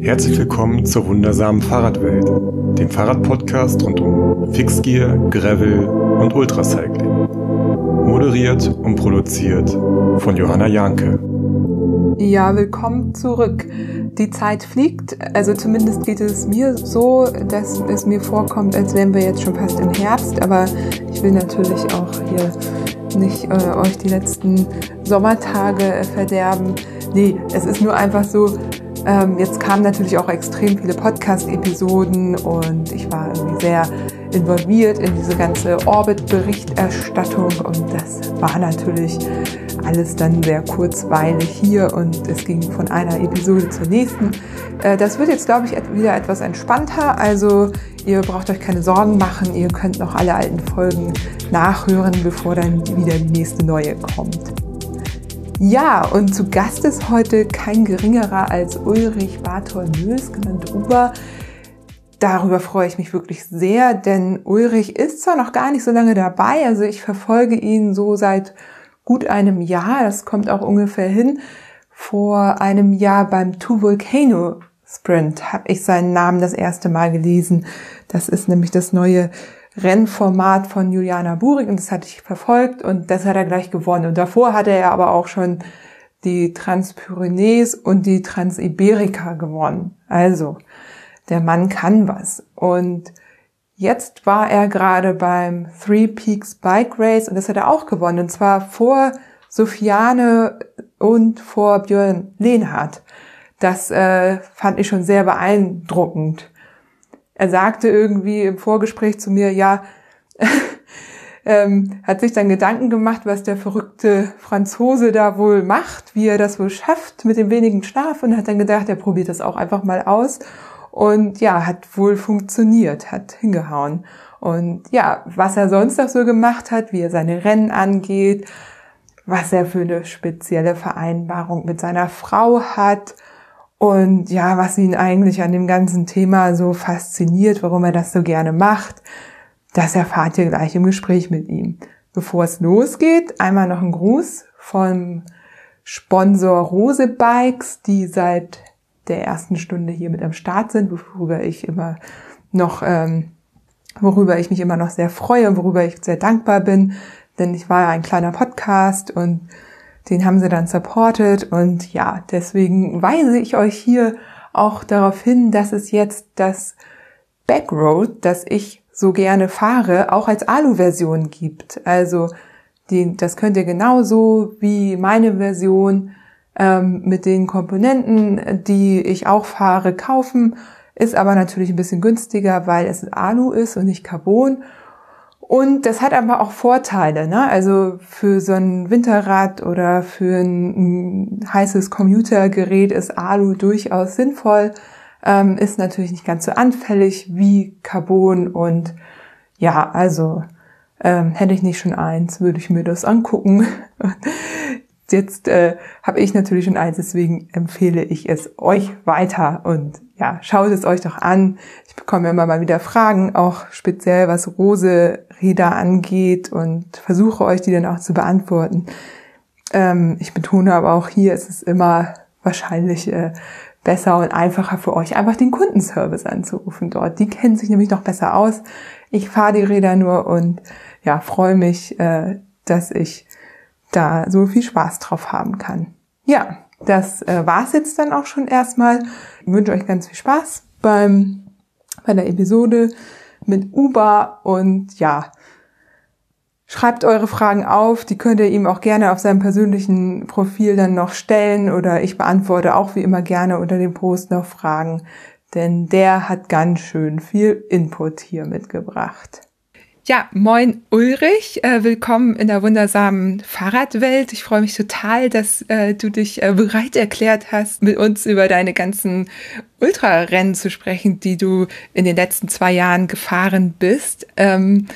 Herzlich willkommen zur wundersamen Fahrradwelt, dem Fahrradpodcast rund um Fixgear, Gravel und Ultracycling. Moderiert und produziert von Johanna Janke. Ja, willkommen zurück. Die Zeit fliegt, also zumindest geht es mir so, dass es mir vorkommt, als wären wir jetzt schon fast im Herbst, aber ich will natürlich auch hier nicht äh, euch die letzten Sommertage verderben. Nee, es ist nur einfach so, ähm, jetzt kamen natürlich auch extrem viele Podcast-Episoden und ich war irgendwie sehr involviert in diese ganze Orbit-Berichterstattung und das war natürlich alles dann sehr kurzweilig hier und es ging von einer Episode zur nächsten. Äh, das wird jetzt, glaube ich, wieder etwas entspannter. Also ihr braucht euch keine Sorgen machen. Ihr könnt noch alle alten Folgen nachhören, bevor dann wieder die nächste neue kommt. Ja, und zu Gast ist heute kein geringerer als Ulrich Bartol-Mös, genannt Uber. Darüber freue ich mich wirklich sehr, denn Ulrich ist zwar noch gar nicht so lange dabei, also ich verfolge ihn so seit gut einem Jahr, das kommt auch ungefähr hin. Vor einem Jahr beim Two Volcano Sprint habe ich seinen Namen das erste Mal gelesen. Das ist nämlich das neue Rennformat von Juliana Burig und das hatte ich verfolgt und das hat er gleich gewonnen. Und davor hatte er aber auch schon die Transpyrenees und die Transiberika gewonnen. Also, der Mann kann was. Und jetzt war er gerade beim Three Peaks Bike Race und das hat er auch gewonnen. Und zwar vor Sofiane und vor Björn Lehnhardt. Das äh, fand ich schon sehr beeindruckend er sagte irgendwie im Vorgespräch zu mir, ja, ähm, hat sich dann Gedanken gemacht, was der verrückte Franzose da wohl macht, wie er das wohl schafft mit dem wenigen Schlaf und hat dann gedacht, er probiert das auch einfach mal aus und ja, hat wohl funktioniert, hat hingehauen. Und ja, was er sonst noch so gemacht hat, wie er seine Rennen angeht, was er für eine spezielle Vereinbarung mit seiner Frau hat, und ja, was ihn eigentlich an dem ganzen Thema so fasziniert, warum er das so gerne macht, das erfahrt ihr gleich im Gespräch mit ihm. Bevor es losgeht, einmal noch ein Gruß vom Sponsor Rose Bikes, die seit der ersten Stunde hier mit am Start sind, worüber ich immer noch, ähm, worüber ich mich immer noch sehr freue und worüber ich sehr dankbar bin, denn ich war ja ein kleiner Podcast und den haben sie dann supported und ja, deswegen weise ich euch hier auch darauf hin, dass es jetzt das Backroad, das ich so gerne fahre, auch als Alu-Version gibt. Also die, das könnt ihr genauso wie meine Version ähm, mit den Komponenten, die ich auch fahre, kaufen. Ist aber natürlich ein bisschen günstiger, weil es Alu ist und nicht Carbon. Und das hat aber auch Vorteile, ne? Also für so ein Winterrad oder für ein, heißes Commutergerät ist Alu durchaus sinnvoll. Ähm, ist natürlich nicht ganz so anfällig wie Carbon und ja, also ähm, hätte ich nicht schon eins, würde ich mir das angucken. Jetzt äh, habe ich natürlich schon eins, deswegen empfehle ich es euch weiter und ja, schaut es euch doch an. Ich bekomme immer mal wieder Fragen, auch speziell was Rose-Räder angeht und versuche euch die dann auch zu beantworten. Ähm, ich betone aber auch hier, ist es immer wahrscheinlich äh, besser und einfacher für euch, einfach den Kundenservice anzurufen dort. Die kennen sich nämlich noch besser aus. Ich fahre die Räder nur und ja, freue mich, äh, dass ich da so viel Spaß drauf haben kann. Ja, das äh, war's jetzt dann auch schon erstmal. Ich wünsche euch ganz viel Spaß beim, bei der Episode mit Uber und ja, schreibt eure Fragen auf. Die könnt ihr ihm auch gerne auf seinem persönlichen Profil dann noch stellen oder ich beantworte auch wie immer gerne unter dem Post noch Fragen, denn der hat ganz schön viel Input hier mitgebracht. Ja, moin Ulrich, äh, willkommen in der wundersamen Fahrradwelt. Ich freue mich total, dass äh, du dich äh, bereit erklärt hast, mit uns über deine ganzen Ultrarennen zu sprechen, die du in den letzten zwei Jahren gefahren bist. Ähm,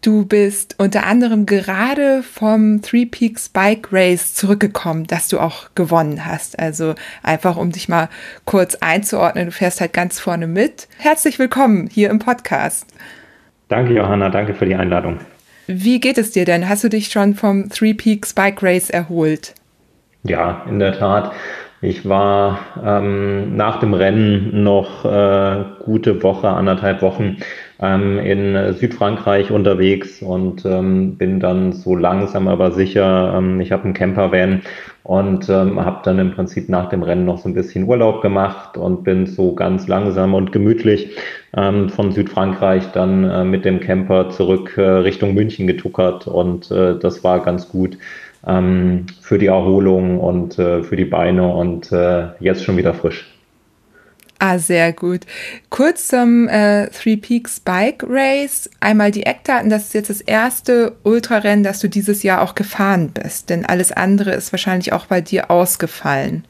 du bist unter anderem gerade vom Three Peaks Bike Race zurückgekommen, das du auch gewonnen hast. Also einfach, um dich mal kurz einzuordnen, du fährst halt ganz vorne mit. Herzlich willkommen hier im Podcast. Danke, Johanna, danke für die Einladung. Wie geht es dir denn? Hast du dich schon vom Three Peaks Bike Race erholt? Ja, in der Tat. Ich war ähm, nach dem Rennen noch äh, gute Woche, anderthalb Wochen ähm, in Südfrankreich unterwegs und ähm, bin dann so langsam aber sicher, ähm, ich habe einen Campervan und ähm, habe dann im Prinzip nach dem Rennen noch so ein bisschen Urlaub gemacht und bin so ganz langsam und gemütlich ähm, von Südfrankreich dann äh, mit dem Camper zurück äh, Richtung München getuckert und äh, das war ganz gut ähm, für die Erholung und äh, für die Beine und äh, jetzt schon wieder frisch. Ah, sehr gut. Kurz zum äh, Three Peaks Bike Race. Einmal die Eckdaten. Das ist jetzt das erste Ultrarennen, das du dieses Jahr auch gefahren bist. Denn alles andere ist wahrscheinlich auch bei dir ausgefallen.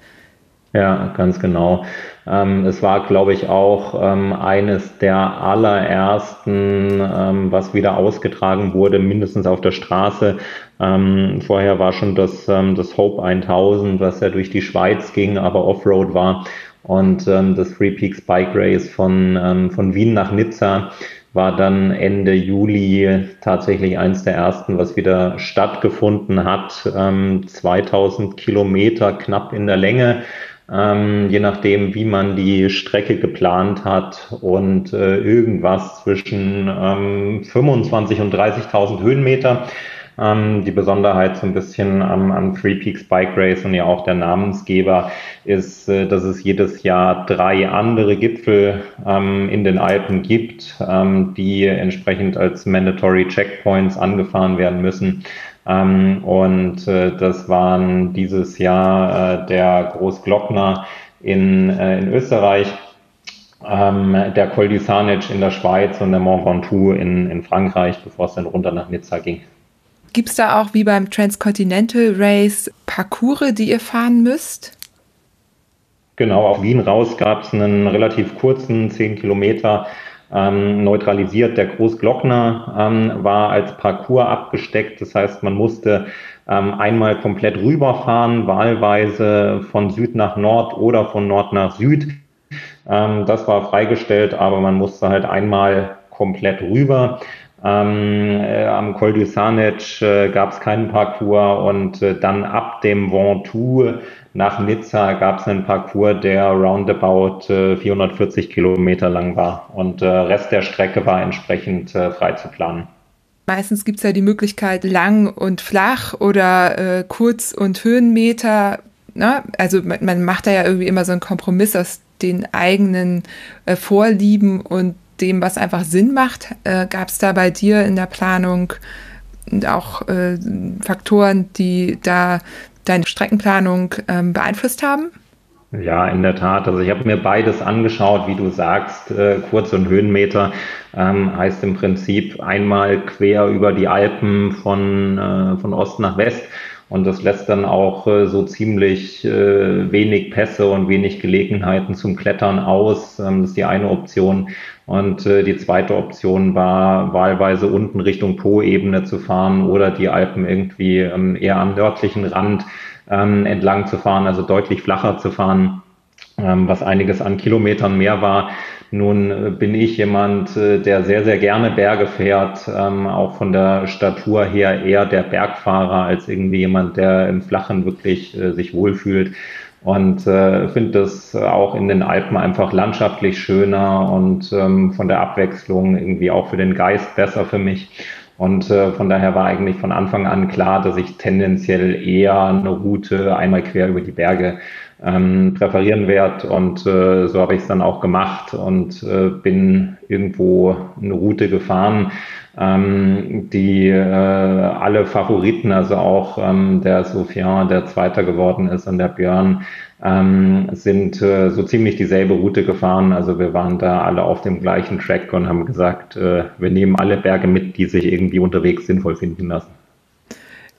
Ja, ganz genau. Ähm, es war, glaube ich, auch ähm, eines der allerersten, ähm, was wieder ausgetragen wurde, mindestens auf der Straße. Vorher war schon das, das Hope 1000, was ja durch die Schweiz ging, aber Offroad war. Und das Three Peaks Bike Race von, von Wien nach Nizza war dann Ende Juli tatsächlich eins der ersten, was wieder stattgefunden hat. Ähm, 2000 Kilometer knapp in der Länge, ähm, je nachdem, wie man die Strecke geplant hat und äh, irgendwas zwischen ähm, 25 und 30.000 Höhenmeter. Ähm, die Besonderheit so ein bisschen am, am Three Peaks Bike Race und ja auch der Namensgeber ist, äh, dass es jedes Jahr drei andere Gipfel ähm, in den Alpen gibt, ähm, die entsprechend als Mandatory Checkpoints angefahren werden müssen. Ähm, und äh, das waren dieses Jahr äh, der Großglockner in, äh, in Österreich, ähm, der Col du Sarnec in der Schweiz und der Mont Ventoux in, in Frankreich, bevor es dann runter nach Nizza ging. Gibt es da auch wie beim Transcontinental Race Parcours, die ihr fahren müsst? Genau, auf Wien raus gab es einen relativ kurzen, 10 Kilometer ähm, neutralisiert. Der Großglockner ähm, war als Parcours abgesteckt. Das heißt, man musste ähm, einmal komplett rüberfahren, wahlweise von Süd nach Nord oder von Nord nach Süd. Ähm, das war freigestellt, aber man musste halt einmal komplett rüber. Ähm, äh, am Col du Sarnec äh, gab es keinen Parcours und äh, dann ab dem Ventoux nach Nizza gab es einen Parcours, der roundabout äh, 440 Kilometer lang war und äh, Rest der Strecke war entsprechend äh, frei zu planen. Meistens gibt es ja die Möglichkeit lang und flach oder äh, kurz und Höhenmeter. Ne? Also man, man, macht da ja irgendwie immer so einen Kompromiss aus den eigenen äh, Vorlieben und dem, was einfach Sinn macht? Äh, Gab es da bei dir in der Planung auch äh, Faktoren, die da deine Streckenplanung ähm, beeinflusst haben? Ja, in der Tat. Also ich habe mir beides angeschaut, wie du sagst, äh, Kurz- und Höhenmeter ähm, heißt im Prinzip einmal quer über die Alpen von, äh, von Ost nach West und das lässt dann auch äh, so ziemlich äh, wenig Pässe und wenig Gelegenheiten zum Klettern aus. Ähm, das ist die eine Option. Und äh, die zweite Option war, wahlweise unten Richtung Po-Ebene zu fahren oder die Alpen irgendwie ähm, eher am nördlichen Rand ähm, entlang zu fahren, also deutlich flacher zu fahren, ähm, was einiges an Kilometern mehr war. Nun äh, bin ich jemand, äh, der sehr, sehr gerne Berge fährt, ähm, auch von der Statur her eher der Bergfahrer als irgendwie jemand, der im Flachen wirklich äh, sich wohlfühlt. Und äh, finde das auch in den Alpen einfach landschaftlich schöner und ähm, von der Abwechslung irgendwie auch für den Geist besser für mich. Und äh, von daher war eigentlich von Anfang an klar, dass ich tendenziell eher eine Route einmal quer über die Berge ähm, präferieren werde. Und äh, so habe ich es dann auch gemacht und äh, bin irgendwo eine Route gefahren, ähm, die äh, alle Favoriten, also auch ähm, der Sofian, der Zweiter geworden ist, und der Björn, ähm, sind äh, so ziemlich dieselbe Route gefahren. Also wir waren da alle auf dem gleichen Track und haben gesagt, äh, wir nehmen alle Berge mit, die sich irgendwie unterwegs sinnvoll finden lassen.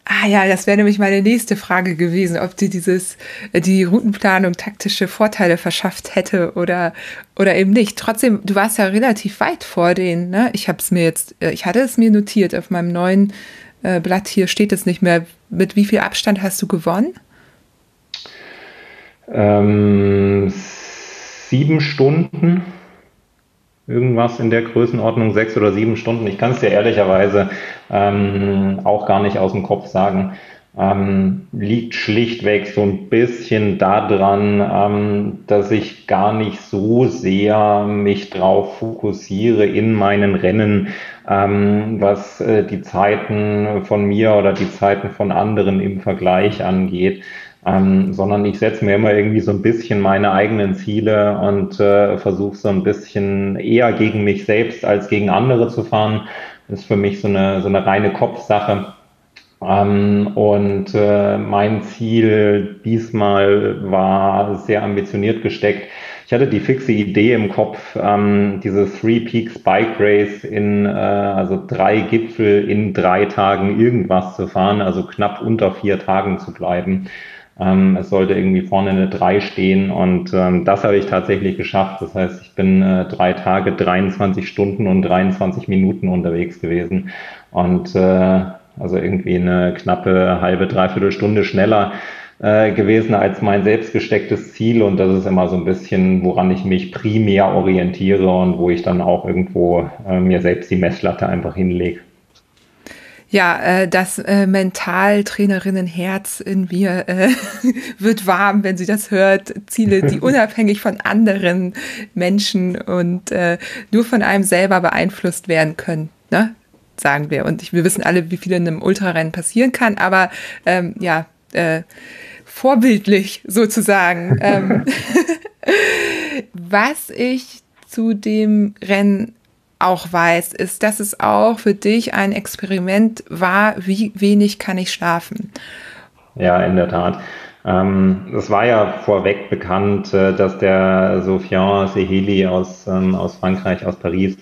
Ah ja, das wäre nämlich meine nächste Frage gewesen, ob dir dieses äh, die Routenplanung taktische Vorteile verschafft hätte oder oder eben nicht. Trotzdem, du warst ja relativ weit vor denen. Ne? Ich habe es mir jetzt, äh, ich hatte es mir notiert auf meinem neuen äh, Blatt hier steht es nicht mehr. Mit wie viel Abstand hast du gewonnen? Ähm, sieben Stunden irgendwas in der Größenordnung, sechs oder sieben Stunden. Ich kann es dir ehrlicherweise ähm, auch gar nicht aus dem Kopf sagen. ähm, liegt schlichtweg so ein bisschen daran, ähm, dass ich gar nicht so sehr mich drauf fokussiere in meinen Rennen, ähm, was äh, die Zeiten von mir oder die Zeiten von anderen im Vergleich angeht. Ähm, sondern ich setze mir immer irgendwie so ein bisschen meine eigenen Ziele und äh, versuche so ein bisschen eher gegen mich selbst als gegen andere zu fahren. Das ist für mich so eine, so eine reine Kopfsache. Ähm, und äh, mein Ziel diesmal war sehr ambitioniert gesteckt. Ich hatte die fixe Idee im Kopf, ähm, diese Three Peaks Bike Race in äh, also drei Gipfel in drei Tagen irgendwas zu fahren, also knapp unter vier Tagen zu bleiben. Ähm, es sollte irgendwie vorne eine drei stehen und ähm, das habe ich tatsächlich geschafft. Das heißt, ich bin äh, drei Tage, 23 Stunden und 23 Minuten unterwegs gewesen und äh, also irgendwie eine knappe halbe, dreiviertel Stunde schneller äh, gewesen als mein selbst gestecktes Ziel. Und das ist immer so ein bisschen, woran ich mich primär orientiere und wo ich dann auch irgendwo äh, mir selbst die Messlatte einfach hinlege. Ja, äh, das äh, Mentaltrainerinnenherz in mir äh, wird warm, wenn sie das hört. Ziele, die unabhängig von anderen Menschen und äh, nur von einem selber beeinflusst werden können. Ne? sagen wir. Und ich, wir wissen alle, wie viel in einem Ultrarennen passieren kann, aber ähm, ja, äh, vorbildlich sozusagen. ähm, was ich zu dem Rennen auch weiß, ist, dass es auch für dich ein Experiment war, wie wenig kann ich schlafen. Ja, in der Tat. Ähm, es war ja vorweg bekannt, äh, dass der Sofian Seheli aus, ähm, aus Frankreich, aus Paris,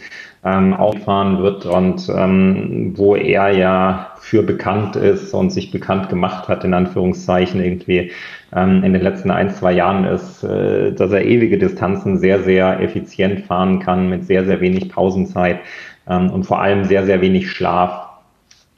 ähm, auffahren wird und ähm, wo er ja für bekannt ist und sich bekannt gemacht hat, in Anführungszeichen irgendwie ähm, in den letzten ein, zwei Jahren ist, äh, dass er ewige Distanzen sehr, sehr effizient fahren kann mit sehr, sehr wenig Pausenzeit ähm, und vor allem sehr, sehr wenig Schlaf.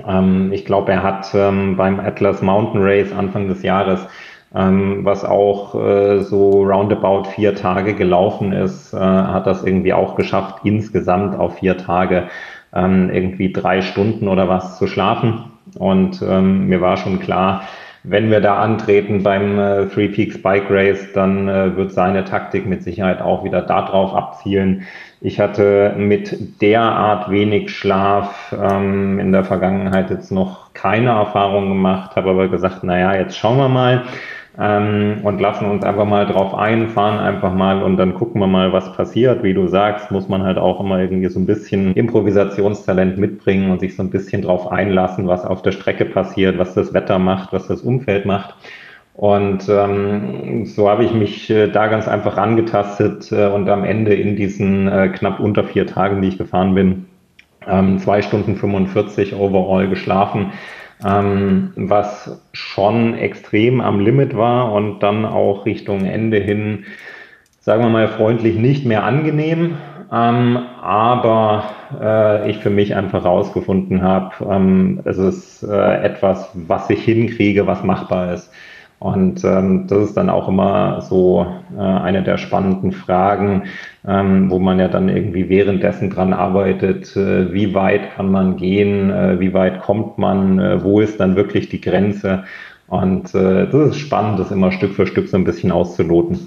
Ähm, ich glaube, er hat ähm, beim Atlas Mountain Race Anfang des Jahres ähm, was auch äh, so roundabout vier Tage gelaufen ist, äh, hat das irgendwie auch geschafft, insgesamt auf vier Tage ähm, irgendwie drei Stunden oder was zu schlafen. Und ähm, mir war schon klar, wenn wir da antreten beim äh, Three Peaks Bike Race, dann äh, wird seine Taktik mit Sicherheit auch wieder darauf abzielen. Ich hatte mit derart wenig Schlaf ähm, in der Vergangenheit jetzt noch keine Erfahrung gemacht, habe aber gesagt, naja, jetzt schauen wir mal ähm, und lassen uns einfach mal drauf ein, fahren einfach mal und dann gucken wir mal, was passiert. Wie du sagst, muss man halt auch immer irgendwie so ein bisschen Improvisationstalent mitbringen und sich so ein bisschen drauf einlassen, was auf der Strecke passiert, was das Wetter macht, was das Umfeld macht. Und ähm, so habe ich mich äh, da ganz einfach angetastet äh, und am Ende in diesen äh, knapp unter vier Tagen, die ich gefahren bin, ähm, zwei Stunden 45 overall geschlafen ähm, was schon extrem am Limit war und dann auch Richtung Ende hin, sagen wir mal freundlich, nicht mehr angenehm. Ähm, aber äh, ich für mich einfach rausgefunden habe, ähm, es ist äh, etwas, was ich hinkriege, was machbar ist. Und ähm, das ist dann auch immer so äh, eine der spannenden Fragen, ähm, wo man ja dann irgendwie währenddessen dran arbeitet, äh, wie weit kann man gehen, äh, wie weit kommt man, äh, wo ist dann wirklich die Grenze. Und äh, das ist spannend, das immer Stück für Stück so ein bisschen auszuloten.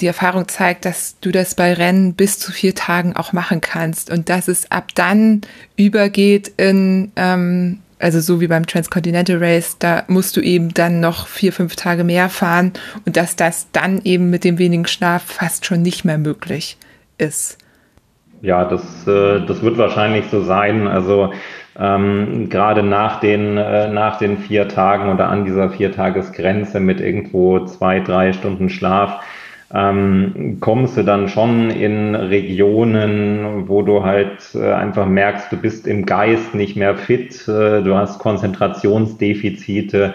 Die Erfahrung zeigt, dass du das bei Rennen bis zu vier Tagen auch machen kannst und dass es ab dann übergeht in ähm, also so wie beim Transcontinental Race, da musst du eben dann noch vier, fünf Tage mehr fahren und dass das dann eben mit dem wenigen Schlaf fast schon nicht mehr möglich ist. Ja, das, äh, das wird wahrscheinlich so sein. Also ähm, gerade nach den, äh, nach den vier Tagen oder an dieser Viertagesgrenze mit irgendwo zwei, drei Stunden Schlaf, ähm, kommst du dann schon in Regionen, wo du halt äh, einfach merkst, du bist im Geist nicht mehr fit, äh, du hast Konzentrationsdefizite,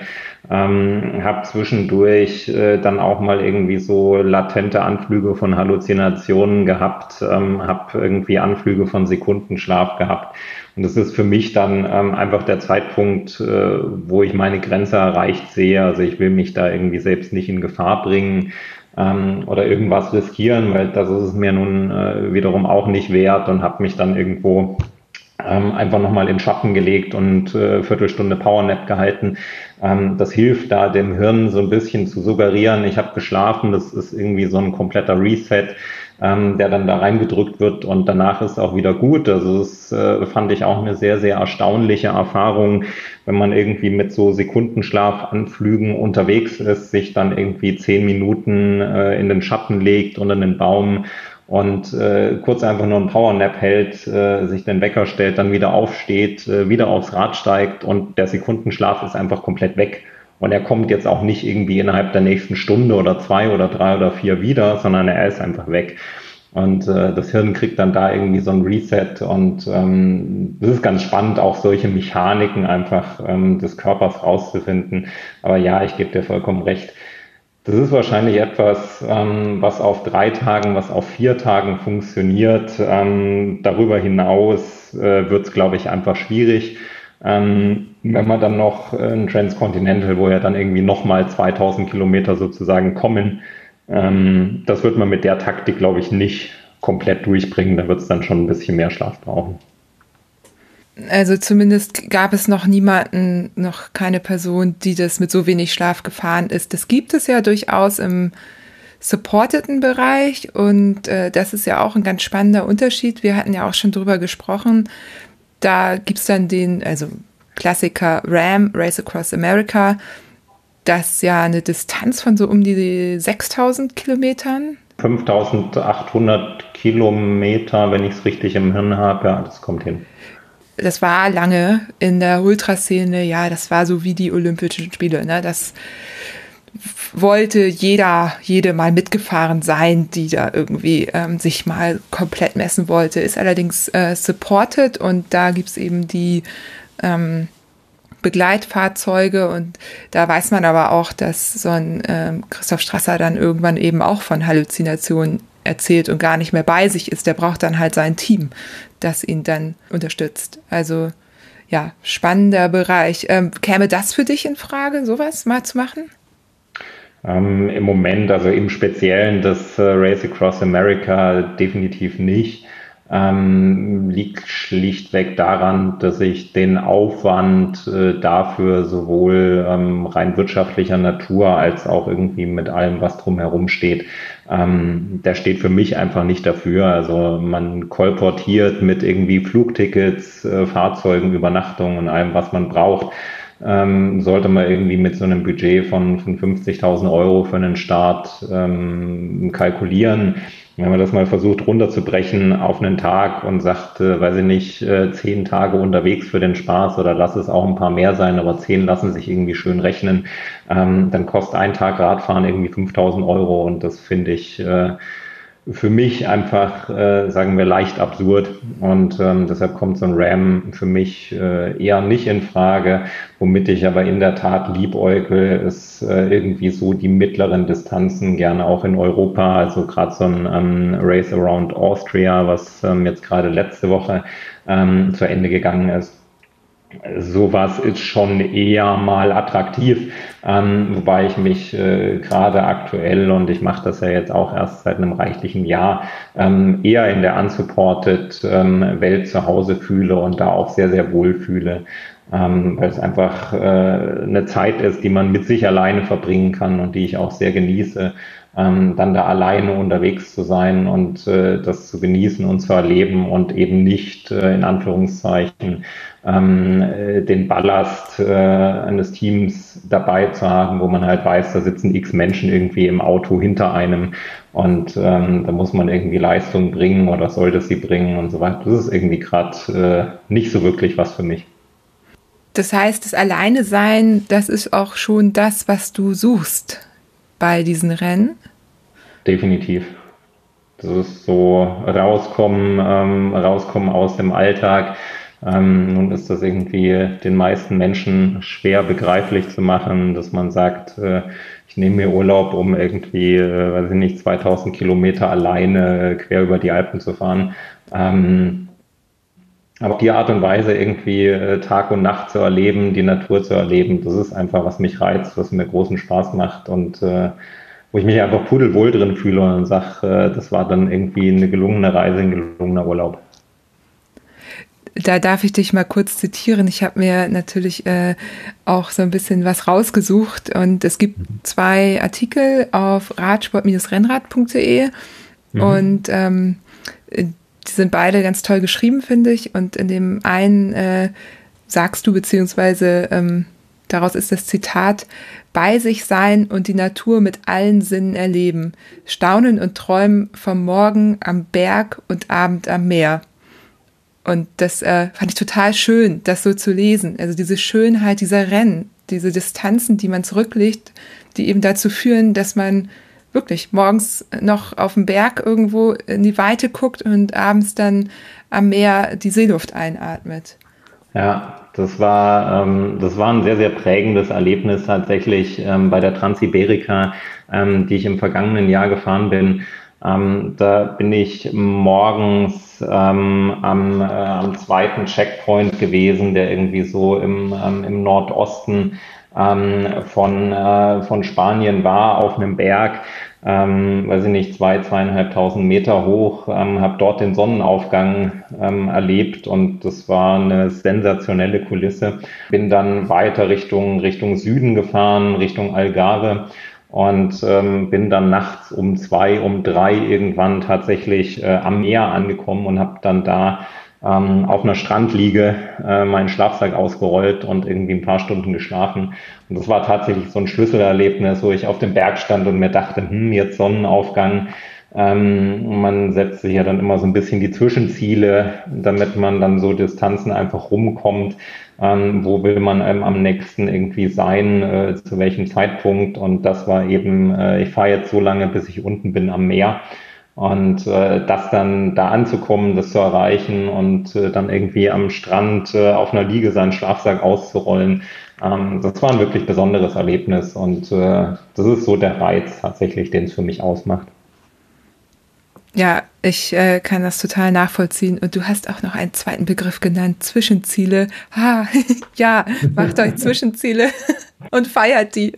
ähm, habe zwischendurch äh, dann auch mal irgendwie so latente Anflüge von Halluzinationen gehabt, ähm, habe irgendwie Anflüge von Sekundenschlaf gehabt. Und das ist für mich dann ähm, einfach der Zeitpunkt, äh, wo ich meine Grenze erreicht sehe. Also ich will mich da irgendwie selbst nicht in Gefahr bringen ähm, oder irgendwas riskieren, weil das ist es mir nun äh, wiederum auch nicht wert und habe mich dann irgendwo ähm, einfach nochmal in Schatten gelegt und äh, Viertelstunde Powernap gehalten. Ähm, das hilft da dem Hirn so ein bisschen zu suggerieren, ich habe geschlafen, das ist irgendwie so ein kompletter Reset, ähm, der dann da reingedrückt wird und danach ist auch wieder gut. Also das äh, fand ich auch eine sehr, sehr erstaunliche Erfahrung, wenn man irgendwie mit so Sekundenschlafanflügen unterwegs ist, sich dann irgendwie zehn Minuten äh, in den Schatten legt unter den Baum und äh, kurz einfach nur ein Powernap hält, äh, sich den Wecker stellt, dann wieder aufsteht, äh, wieder aufs Rad steigt und der Sekundenschlaf ist einfach komplett weg. Und er kommt jetzt auch nicht irgendwie innerhalb der nächsten Stunde oder zwei oder drei oder vier wieder, sondern er ist einfach weg. Und äh, das Hirn kriegt dann da irgendwie so ein Reset und ähm, das ist ganz spannend, auch solche Mechaniken einfach ähm, des Körpers rauszufinden. Aber ja, ich gebe dir vollkommen recht das ist wahrscheinlich etwas, ähm, was auf drei Tagen, was auf vier Tagen funktioniert. Ähm, darüber hinaus äh, wird es, glaube ich, einfach schwierig. Ähm, wenn man dann noch ein Transcontinental, wo ja dann irgendwie nochmal 2000 Kilometer sozusagen kommen, ähm, das wird man mit der Taktik, glaube ich, nicht komplett durchbringen. Da wird es dann schon ein bisschen mehr Schlaf brauchen. Also zumindest gab es noch niemanden, noch keine Person, die das mit so wenig Schlaf gefahren ist. Das gibt es ja durchaus im supporteten Bereich und äh, das ist ja auch ein ganz spannender Unterschied. Wir hatten ja auch schon drüber gesprochen. Da gibt es dann den, also Klassiker Ram, Race Across America, das ja eine Distanz von so um die 6000 Kilometern. 5800 Kilometer, wenn ich es richtig im Hirn habe, ja, das kommt hin das war lange in der Ultraszene, ja, das war so wie die Olympischen Spiele, ne? Das wollte jeder, jede mal mitgefahren sein, die da irgendwie ähm, sich mal komplett messen wollte, ist allerdings äh, supported und da gibt's eben die ähm, Begleitfahrzeuge und da weiß man aber auch, dass so ein ähm, Christoph Strasser dann irgendwann eben auch von Halluzinationen erzählt und gar nicht mehr bei sich ist, der braucht dann halt sein Team, das ihn dann unterstützt. Also ja, spannender Bereich. Ähm, käme das für dich in Frage, sowas mal zu machen? Ähm, Im Moment, also im Speziellen das äh, Race Across America definitiv nicht ähm, liegt schlichtweg daran, dass ich den Aufwand äh, dafür sowohl ähm, rein wirtschaftlicher Natur als auch irgendwie mit allem, was drumherum steht, ähm, der steht für mich einfach nicht dafür. Also man kolportiert mit irgendwie Flugtickets, äh, Fahrzeugen, Übernachtungen und allem, was man braucht. Ähm, sollte man irgendwie mit so einem Budget von, von 50.000 Euro für einen Start ähm, kalkulieren. Wenn man das mal versucht runterzubrechen auf einen Tag und sagt, äh, weiß ich nicht, äh, zehn Tage unterwegs für den Spaß oder lass es auch ein paar mehr sein, aber zehn lassen sich irgendwie schön rechnen, ähm, dann kostet ein Tag Radfahren irgendwie 5000 Euro und das finde ich äh, für mich einfach, äh, sagen wir, leicht absurd. Und ähm, deshalb kommt so ein RAM für mich äh, eher nicht in Frage. Womit ich aber in der Tat liebäugle, ist äh, irgendwie so die mittleren Distanzen, gerne auch in Europa. Also gerade so ein ähm, Race Around Austria, was ähm, jetzt gerade letzte Woche ähm, zu Ende gegangen ist sowas ist schon eher mal attraktiv, ähm, wobei ich mich äh, gerade aktuell und ich mache das ja jetzt auch erst seit einem reichlichen Jahr ähm, eher in der unsupported ähm, Welt zu Hause fühle und da auch sehr sehr wohl fühle, ähm, weil es einfach äh, eine Zeit ist, die man mit sich alleine verbringen kann und die ich auch sehr genieße. Ähm, dann da alleine unterwegs zu sein und äh, das zu genießen und zu erleben und eben nicht äh, in Anführungszeichen ähm, äh, den Ballast äh, eines Teams dabei zu haben, wo man halt weiß, da sitzen x Menschen irgendwie im Auto hinter einem und ähm, da muss man irgendwie Leistung bringen oder sollte sie bringen und so weiter. Das ist irgendwie gerade äh, nicht so wirklich was für mich. Das heißt, das Alleine sein, das ist auch schon das, was du suchst bei diesen Rennen? Definitiv. Das ist so rauskommen, ähm, rauskommen aus dem Alltag ähm, nun ist das irgendwie den meisten Menschen schwer begreiflich zu machen, dass man sagt, äh, ich nehme mir Urlaub, um irgendwie, äh, weiß ich nicht, 2000 Kilometer alleine quer über die Alpen zu fahren. Ähm, aber die Art und Weise, irgendwie äh, Tag und Nacht zu erleben, die Natur zu erleben, das ist einfach, was mich reizt, was mir großen Spaß macht und äh, wo ich mich einfach pudelwohl drin fühle und sage, äh, das war dann irgendwie eine gelungene Reise, ein gelungener Urlaub da darf ich dich mal kurz zitieren. Ich habe mir natürlich äh, auch so ein bisschen was rausgesucht und es gibt zwei Artikel auf radsport-rennrad.de mhm. und ähm, die sind beide ganz toll geschrieben, finde ich. Und in dem einen äh, sagst du, beziehungsweise ähm, daraus ist das Zitat, bei sich sein und die Natur mit allen Sinnen erleben, staunen und träumen vom Morgen am Berg und Abend am Meer. Und das äh, fand ich total schön, das so zu lesen. Also diese Schönheit dieser Rennen, diese Distanzen, die man zurücklegt, die eben dazu führen, dass man wirklich morgens noch auf dem Berg irgendwo in die Weite guckt und abends dann am Meer die Seeluft einatmet. Ja, das war, ähm, das war ein sehr, sehr prägendes Erlebnis tatsächlich ähm, bei der Transiberika, ähm, die ich im vergangenen Jahr gefahren bin. Ähm, da bin ich morgens ähm, am, äh, am zweiten Checkpoint gewesen, der irgendwie so im, ähm, im Nordosten ähm, von, äh, von Spanien war, auf einem Berg ähm, weiß ich nicht, zwei, zweieinhalbtausend Meter hoch, ähm, habe dort den Sonnenaufgang ähm, erlebt und das war eine sensationelle Kulisse. Bin dann weiter Richtung, Richtung Süden gefahren, Richtung Algarve und ähm, bin dann nachts um zwei, um drei irgendwann tatsächlich äh, am Meer angekommen und habe dann da ähm, auf einer Strandliege äh, meinen Schlafsack ausgerollt und irgendwie ein paar Stunden geschlafen. Und das war tatsächlich so ein Schlüsselerlebnis, wo ich auf dem Berg stand und mir dachte, hm, jetzt Sonnenaufgang. Ähm, man setzt sich ja dann immer so ein bisschen die Zwischenziele, damit man dann so Distanzen einfach rumkommt. Ähm, wo will man ähm, am nächsten irgendwie sein, äh, zu welchem Zeitpunkt. Und das war eben, äh, ich fahre jetzt so lange, bis ich unten bin am Meer. Und äh, das dann da anzukommen, das zu erreichen und äh, dann irgendwie am Strand äh, auf einer Liege seinen Schlafsack auszurollen, ähm, das war ein wirklich besonderes Erlebnis und äh, das ist so der Reiz tatsächlich, den es für mich ausmacht. Ja, ich äh, kann das total nachvollziehen. Und du hast auch noch einen zweiten Begriff genannt, Zwischenziele. Ha, ja, macht euch Zwischenziele und feiert die.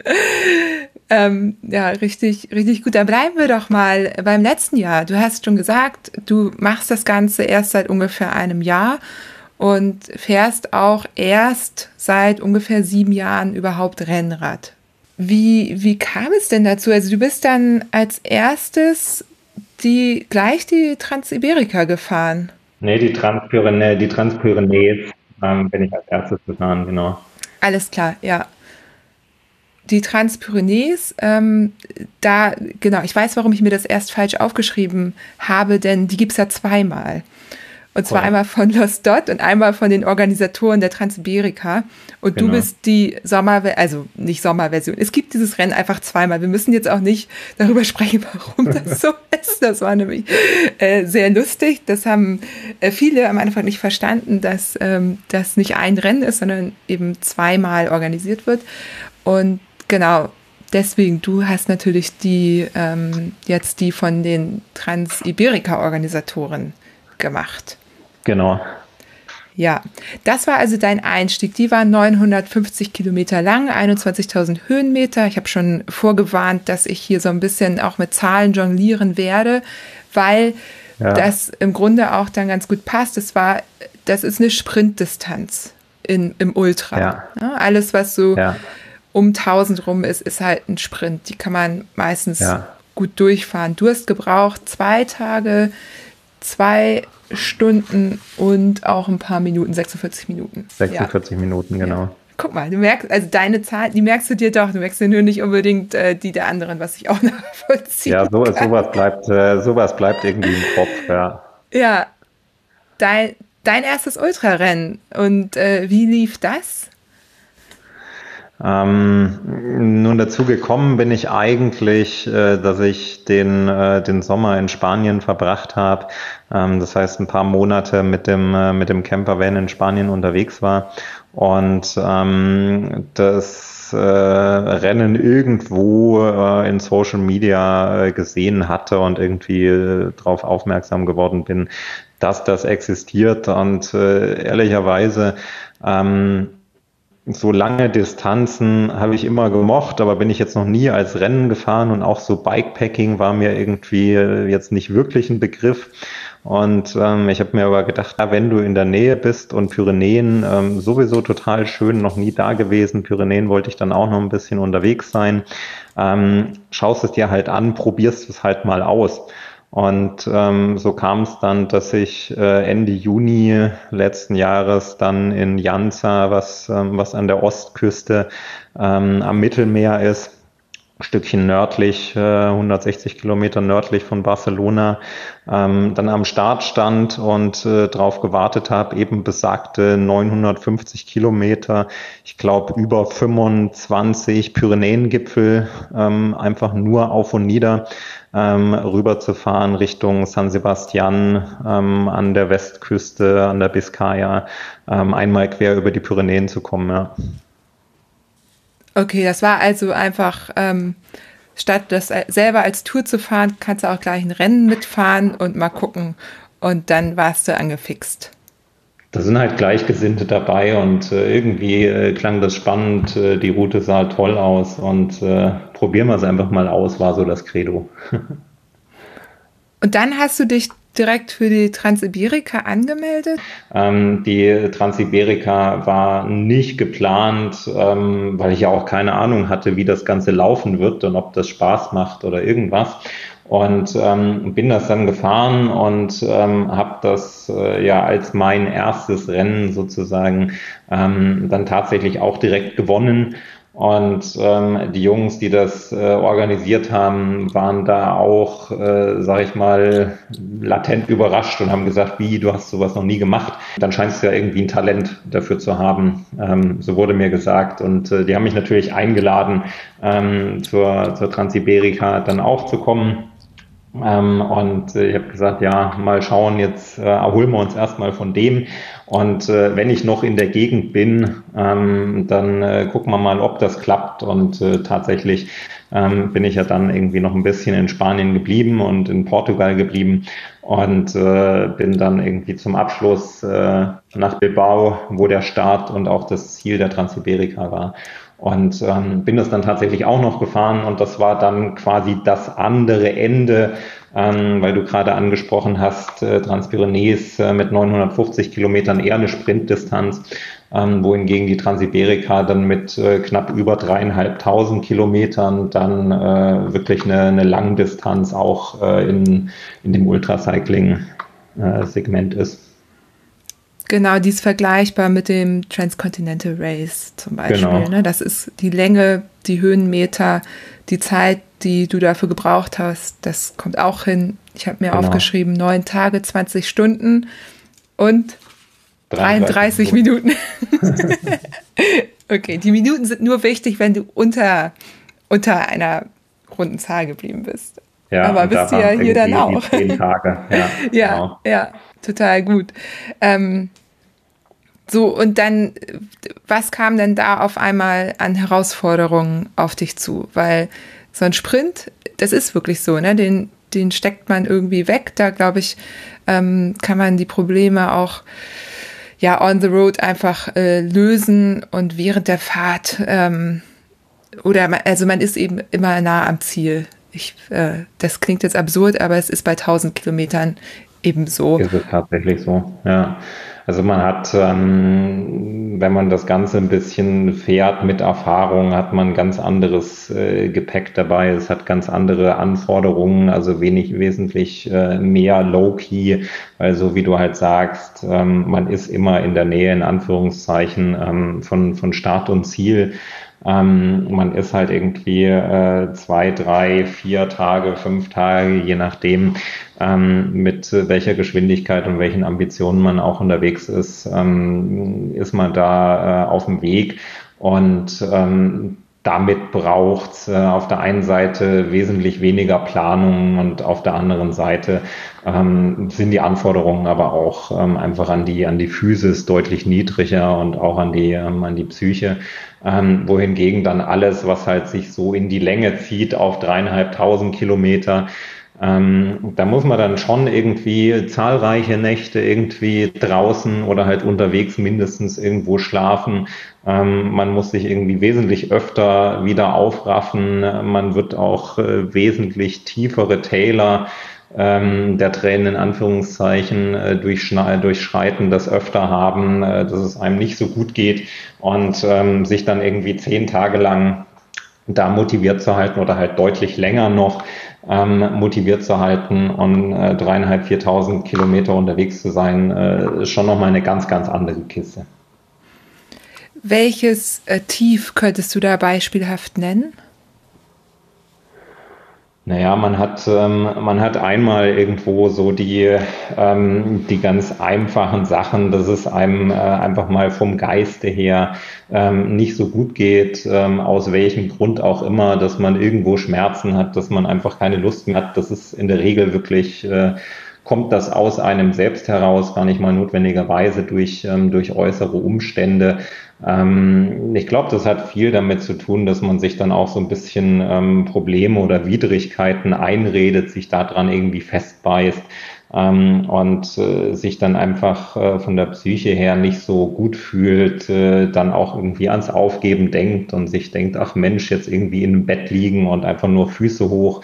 Ähm, ja, richtig, richtig gut. Dann bleiben wir doch mal beim letzten Jahr. Du hast schon gesagt, du machst das Ganze erst seit ungefähr einem Jahr und fährst auch erst seit ungefähr sieben Jahren überhaupt Rennrad. Wie, wie kam es denn dazu? Also du bist dann als erstes die gleich die Transiberika gefahren. Nee, die Transpyrenäe, die Transpyrenäes ähm, bin ich als erstes gefahren, genau. Alles klar, ja die Transpyrenees, ähm, da, genau, ich weiß, warum ich mir das erst falsch aufgeschrieben habe, denn die gibt's ja zweimal. Und zwar cool. einmal von Los Dot und einmal von den Organisatoren der Transiberika. Und genau. du bist die Sommer, also nicht Sommerversion. Es gibt dieses Rennen einfach zweimal. Wir müssen jetzt auch nicht darüber sprechen, warum das so ist. Das war nämlich äh, sehr lustig. Das haben äh, viele am Anfang nicht verstanden, dass ähm, das nicht ein Rennen ist, sondern eben zweimal organisiert wird. Und Genau, deswegen, du hast natürlich die ähm, jetzt die von den Transiberika-Organisatoren gemacht. Genau. Ja, das war also dein Einstieg. Die waren 950 Kilometer lang, 21.000 Höhenmeter. Ich habe schon vorgewarnt, dass ich hier so ein bisschen auch mit Zahlen jonglieren werde, weil ja. das im Grunde auch dann ganz gut passt. Das war, das ist eine Sprintdistanz in, im Ultra. Ja. Ja, alles, was so um 1000 rum ist, ist halt ein Sprint. Die kann man meistens gut durchfahren. Du hast gebraucht zwei Tage, zwei Stunden und auch ein paar Minuten, 46 Minuten. 46 ja. Minuten, genau. Ja. Guck mal, du merkst, also deine Zahlen, die merkst du dir doch, du merkst dir nur nicht unbedingt äh, die der anderen, was ich auch nachvollziehe. Ja, so, sowas bleibt, äh, sowas bleibt irgendwie im Kopf, ja. Ja, dein, dein erstes Ultrarennen und äh, wie lief das? Ähm, nun dazu gekommen bin ich eigentlich, äh, dass ich den, äh, den Sommer in Spanien verbracht habe. Ähm, das heißt, ein paar Monate mit dem, äh, mit dem Campervan in Spanien unterwegs war und ähm, das äh, Rennen irgendwo äh, in Social Media äh, gesehen hatte und irgendwie äh, darauf aufmerksam geworden bin, dass das existiert und äh, ehrlicherweise ähm, so lange Distanzen habe ich immer gemocht, aber bin ich jetzt noch nie als Rennen gefahren und auch so Bikepacking war mir irgendwie jetzt nicht wirklich ein Begriff. Und ähm, ich habe mir aber gedacht, wenn du in der Nähe bist und Pyrenäen ähm, sowieso total schön, noch nie da gewesen. Pyrenäen wollte ich dann auch noch ein bisschen unterwegs sein. Ähm, schaust es dir halt an, probierst es halt mal aus. Und ähm, so kam es dann, dass ich äh, Ende Juni letzten Jahres dann in Janza, was, ähm, was an der Ostküste ähm, am Mittelmeer ist, Stückchen nördlich, äh, 160 Kilometer nördlich von Barcelona, ähm, dann am Start stand und äh, darauf gewartet habe, eben besagte 950 Kilometer, ich glaube über 25 Pyrenäengipfel, ähm, einfach nur auf und nieder ähm, rüberzufahren Richtung San Sebastian ähm, an der Westküste, an der Biscaya, ähm, einmal quer über die Pyrenäen zu kommen. Ja. Okay, das war also einfach, ähm, statt das selber als Tour zu fahren, kannst du auch gleich ein Rennen mitfahren und mal gucken. Und dann warst du angefixt. Da sind halt Gleichgesinnte dabei und äh, irgendwie äh, klang das spannend, äh, die Route sah toll aus und äh, probieren wir es einfach mal aus, war so das Credo. und dann hast du dich direkt für die Transiberika angemeldet? Ähm, die Transiberika war nicht geplant, ähm, weil ich ja auch keine Ahnung hatte, wie das Ganze laufen wird und ob das Spaß macht oder irgendwas. Und ähm, bin das dann gefahren und ähm, habe das äh, ja als mein erstes Rennen sozusagen ähm, dann tatsächlich auch direkt gewonnen und ähm, die Jungs, die das äh, organisiert haben, waren da auch, äh, sag ich mal, latent überrascht und haben gesagt, wie, du hast sowas noch nie gemacht. Dann scheinst du ja irgendwie ein Talent dafür zu haben. Ähm, so wurde mir gesagt. Und äh, die haben mich natürlich eingeladen, ähm, zur, zur Transiberika dann auch zu kommen. Ähm, und äh, ich habe gesagt, ja, mal schauen, jetzt äh, erholen wir uns erstmal von dem. Und äh, wenn ich noch in der Gegend bin, ähm, dann äh, gucken wir mal, ob das klappt. Und äh, tatsächlich ähm, bin ich ja dann irgendwie noch ein bisschen in Spanien geblieben und in Portugal geblieben und äh, bin dann irgendwie zum Abschluss äh, nach Bilbao, wo der Start und auch das Ziel der Transiberika war. Und ähm, bin das dann tatsächlich auch noch gefahren und das war dann quasi das andere Ende, ähm, weil du gerade angesprochen hast, äh, Transpyrenees äh, mit 950 Kilometern eher eine Sprintdistanz, ähm, wohingegen die Transiberika dann mit äh, knapp über dreieinhalbtausend Kilometern dann äh, wirklich eine, eine Langdistanz auch äh, in, in dem Ultracycling-Segment äh, ist. Genau, die ist vergleichbar mit dem Transcontinental Race zum Beispiel. Genau. Ne? Das ist die Länge, die Höhenmeter, die Zeit, die du dafür gebraucht hast. Das kommt auch hin. Ich habe mir genau. aufgeschrieben, neun Tage, 20 Stunden und 33, 33 Minuten. okay, die Minuten sind nur wichtig, wenn du unter, unter einer runden Zahl geblieben bist. Ja, Aber bist du ja hier dann auch. Zehn Tage. Ja, ja, genau. ja, total gut. Ähm, so, und dann, was kam denn da auf einmal an Herausforderungen auf dich zu? Weil so ein Sprint, das ist wirklich so, ne? Den, den steckt man irgendwie weg. Da, glaube ich, ähm, kann man die Probleme auch ja on the road einfach äh, lösen und während der Fahrt ähm, oder man, also man ist eben immer nah am Ziel. Ich, äh, das klingt jetzt absurd, aber es ist bei 1000 Kilometern eben so. Ist es tatsächlich so, ja. Also man hat, ähm, wenn man das Ganze ein bisschen fährt mit Erfahrung, hat man ganz anderes äh, Gepäck dabei. Es hat ganz andere Anforderungen, also wenig, wesentlich äh, mehr Low-Key, weil so wie du halt sagst, ähm, man ist immer in der Nähe, in Anführungszeichen, ähm, von, von Start und Ziel. Ähm, man ist halt irgendwie äh, zwei, drei, vier Tage, fünf Tage, je nachdem, ähm, mit welcher Geschwindigkeit und welchen Ambitionen man auch unterwegs ist, ähm, ist man da äh, auf dem Weg. Und ähm, damit braucht äh, auf der einen Seite wesentlich weniger Planung und auf der anderen Seite ähm, sind die Anforderungen aber auch ähm, einfach an die an die Physis deutlich niedriger und auch an die ähm, an die Psyche. Ähm, wohingegen dann alles, was halt sich so in die Länge zieht auf dreieinhalbtausend Kilometer, ähm, da muss man dann schon irgendwie zahlreiche Nächte irgendwie draußen oder halt unterwegs mindestens irgendwo schlafen. Ähm, man muss sich irgendwie wesentlich öfter wieder aufraffen. Man wird auch äh, wesentlich tiefere Täler ähm, der Tränen in Anführungszeichen äh, durchschreiten, das öfter haben, äh, dass es einem nicht so gut geht und ähm, sich dann irgendwie zehn Tage lang da motiviert zu halten oder halt deutlich länger noch ähm, motiviert zu halten und äh, dreieinhalb, viertausend Kilometer unterwegs zu sein, äh, ist schon nochmal eine ganz, ganz andere Kiste. Welches äh, Tief könntest du da beispielhaft nennen? Naja, man hat, ähm, man hat einmal irgendwo so die, ähm, die ganz einfachen Sachen, dass es einem äh, einfach mal vom Geiste her ähm, nicht so gut geht, ähm, aus welchem Grund auch immer, dass man irgendwo Schmerzen hat, dass man einfach keine Lust mehr hat. Das ist in der Regel wirklich, äh, kommt das aus einem selbst heraus, gar nicht mal notwendigerweise durch, ähm, durch äußere Umstände. Ähm, ich glaube, das hat viel damit zu tun, dass man sich dann auch so ein bisschen ähm, Probleme oder Widrigkeiten einredet, sich daran irgendwie festbeißt ähm, und äh, sich dann einfach äh, von der Psyche her nicht so gut fühlt, äh, dann auch irgendwie ans Aufgeben denkt und sich denkt, ach Mensch, jetzt irgendwie in einem Bett liegen und einfach nur Füße hoch.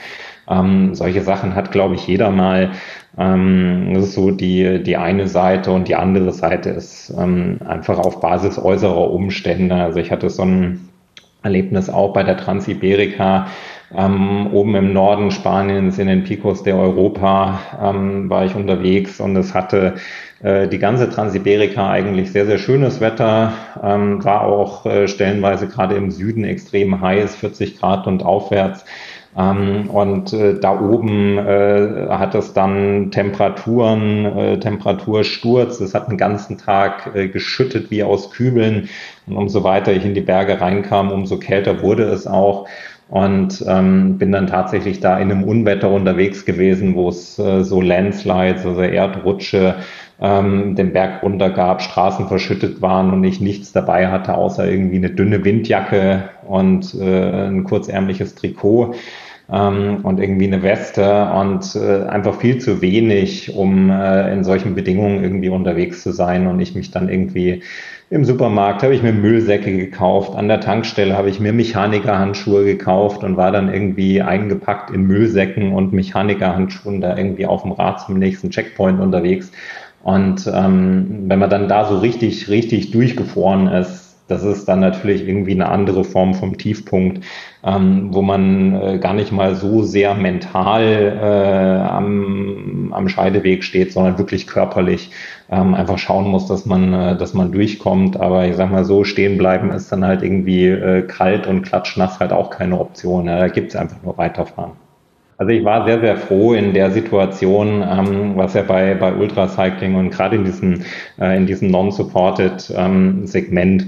Ähm, solche Sachen hat, glaube ich, jeder mal. Ähm, das ist so die, die eine Seite und die andere Seite ist ähm, einfach auf Basis äußerer Umstände. Also ich hatte so ein Erlebnis auch bei der Transiberika. Ähm, oben im Norden Spaniens in den Picos de Europa ähm, war ich unterwegs und es hatte äh, die ganze Transiberika eigentlich sehr, sehr schönes Wetter, ähm, war auch äh, stellenweise gerade im Süden extrem heiß, 40 Grad und aufwärts. Ähm, und äh, da oben äh, hat es dann Temperaturen, äh, Temperatursturz. Es hat den ganzen Tag äh, geschüttet wie aus Kübeln. Und umso weiter ich in die Berge reinkam, umso kälter wurde es auch. Und ähm, bin dann tatsächlich da in einem Unwetter unterwegs gewesen, wo es äh, so Landslides, also Erdrutsche, ähm, den Berg runter gab, Straßen verschüttet waren und ich nichts dabei hatte, außer irgendwie eine dünne Windjacke und äh, ein kurzärmliches Trikot ähm, und irgendwie eine Weste und äh, einfach viel zu wenig, um äh, in solchen Bedingungen irgendwie unterwegs zu sein und ich mich dann irgendwie im Supermarkt habe ich mir Müllsäcke gekauft, an der Tankstelle habe ich mir Mechanikerhandschuhe gekauft und war dann irgendwie eingepackt in Müllsäcken und Mechanikerhandschuhen da irgendwie auf dem Rad zum nächsten Checkpoint unterwegs. Und ähm, wenn man dann da so richtig, richtig durchgefroren ist, das ist dann natürlich irgendwie eine andere Form vom Tiefpunkt, ähm, wo man äh, gar nicht mal so sehr mental äh, am, am Scheideweg steht, sondern wirklich körperlich ähm, einfach schauen muss, dass man, äh, dass man durchkommt. Aber ich sag mal so, stehen bleiben ist dann halt irgendwie äh, kalt und klatschnass halt auch keine Option. Ja, da gibt's einfach nur weiterfahren. Also ich war sehr, sehr froh in der Situation, ähm, was ja bei, bei Ultracycling und gerade in diesem, äh, diesem Non-Supported ähm, Segment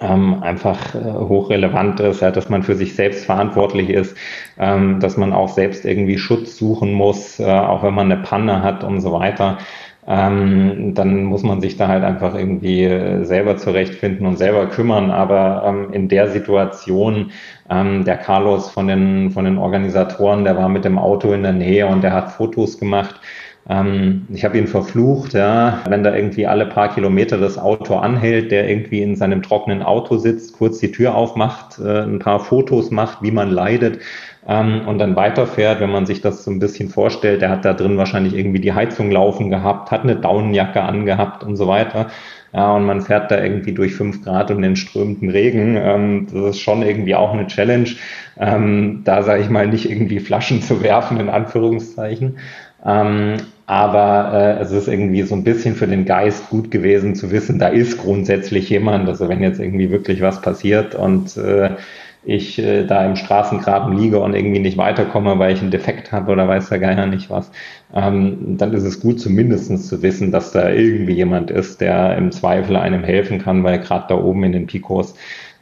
ähm, einfach äh, hochrelevant ist, ja, dass man für sich selbst verantwortlich ist, ähm, dass man auch selbst irgendwie Schutz suchen muss, äh, auch wenn man eine Panne hat und so weiter. Ähm, dann muss man sich da halt einfach irgendwie äh, selber zurechtfinden und selber kümmern. Aber ähm, in der Situation, ähm, der Carlos von den, von den Organisatoren, der war mit dem Auto in der Nähe und der hat Fotos gemacht ähm, ich habe ihn verflucht, ja, wenn da irgendwie alle paar Kilometer das Auto anhält, der irgendwie in seinem trockenen Auto sitzt, kurz die Tür aufmacht, äh, ein paar Fotos macht, wie man leidet ähm, und dann weiterfährt, wenn man sich das so ein bisschen vorstellt, der hat da drin wahrscheinlich irgendwie die Heizung laufen gehabt, hat eine Daunenjacke angehabt und so weiter. Ja, und man fährt da irgendwie durch fünf Grad und den strömenden Regen. Ähm, das ist schon irgendwie auch eine Challenge, ähm, da sage ich mal nicht irgendwie Flaschen zu werfen, in Anführungszeichen. Ähm, aber äh, es ist irgendwie so ein bisschen für den Geist gut gewesen zu wissen, da ist grundsätzlich jemand, also wenn jetzt irgendwie wirklich was passiert und äh, ich äh, da im Straßengraben liege und irgendwie nicht weiterkomme, weil ich einen Defekt habe oder weiß der Geier nicht was, ähm, dann ist es gut zumindestens zu wissen, dass da irgendwie jemand ist, der im Zweifel einem helfen kann, weil gerade da oben in den Picos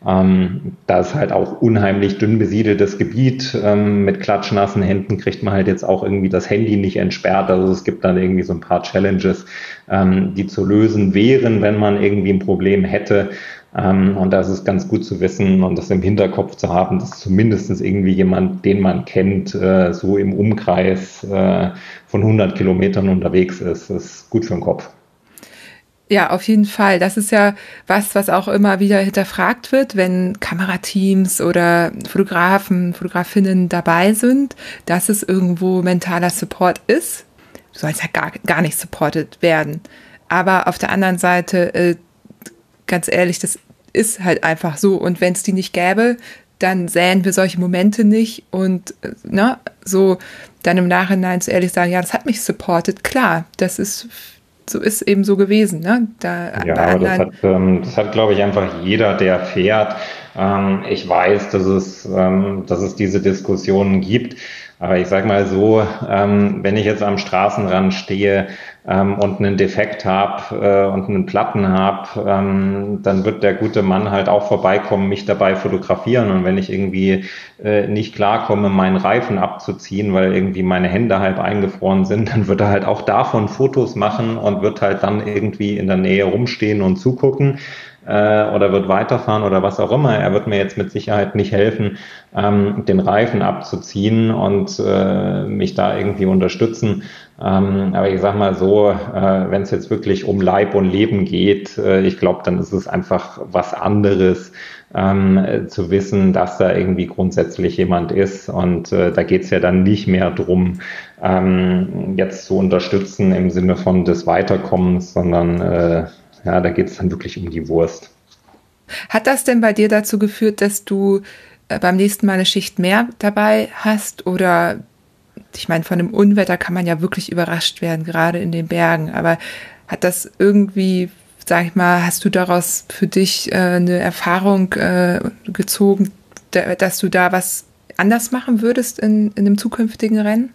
ähm, da ist halt auch unheimlich dünn besiedeltes Gebiet. Ähm, mit klatschnassen Händen kriegt man halt jetzt auch irgendwie das Handy nicht entsperrt. Also es gibt dann irgendwie so ein paar Challenges, ähm, die zu lösen wären, wenn man irgendwie ein Problem hätte. Ähm, und da ist ganz gut zu wissen und das im Hinterkopf zu haben, dass zumindest irgendwie jemand, den man kennt, äh, so im Umkreis äh, von 100 Kilometern unterwegs ist. Das ist gut für den Kopf. Ja, auf jeden Fall. Das ist ja was, was auch immer wieder hinterfragt wird, wenn Kamerateams oder Fotografen, Fotografinnen dabei sind, dass es irgendwo mentaler Support ist. Du sollst ja gar, gar nicht supported werden. Aber auf der anderen Seite, äh, ganz ehrlich, das ist halt einfach so. Und wenn es die nicht gäbe, dann sähen wir solche Momente nicht und äh, ne, so dann im Nachhinein zu ehrlich sagen, ja, das hat mich supported. Klar, das ist so ist eben so gewesen. Ne? Da, ja, aber das hat, ähm, das hat, glaube ich, einfach jeder, der fährt. Ähm, ich weiß, dass es, ähm, dass es diese Diskussionen gibt. Aber ich sage mal so, ähm, wenn ich jetzt am Straßenrand stehe ähm, und einen Defekt habe äh, und einen Platten habe, ähm, dann wird der gute Mann halt auch vorbeikommen, mich dabei fotografieren. Und wenn ich irgendwie äh, nicht klarkomme, meinen Reifen abzuziehen, weil irgendwie meine Hände halb eingefroren sind, dann wird er halt auch davon Fotos machen und wird halt dann irgendwie in der Nähe rumstehen und zugucken äh, oder wird weiterfahren oder was auch immer. Er wird mir jetzt mit Sicherheit nicht helfen, ähm, den Reifen abzuziehen und äh, mich da irgendwie unterstützen. Ähm, aber ich sag mal so, äh, wenn es jetzt wirklich um Leib und Leben geht, äh, ich glaube, dann ist es einfach was anderes. Ähm, zu wissen, dass da irgendwie grundsätzlich jemand ist. Und äh, da geht es ja dann nicht mehr drum, ähm, jetzt zu unterstützen im Sinne von des Weiterkommens, sondern äh, ja, da geht es dann wirklich um die Wurst. Hat das denn bei dir dazu geführt, dass du äh, beim nächsten Mal eine Schicht mehr dabei hast? Oder ich meine, von einem Unwetter kann man ja wirklich überrascht werden, gerade in den Bergen. Aber hat das irgendwie, sag ich mal, hast du daraus für dich äh, eine Erfahrung äh, gezogen, da, dass du da was anders machen würdest in, in einem zukünftigen Rennen?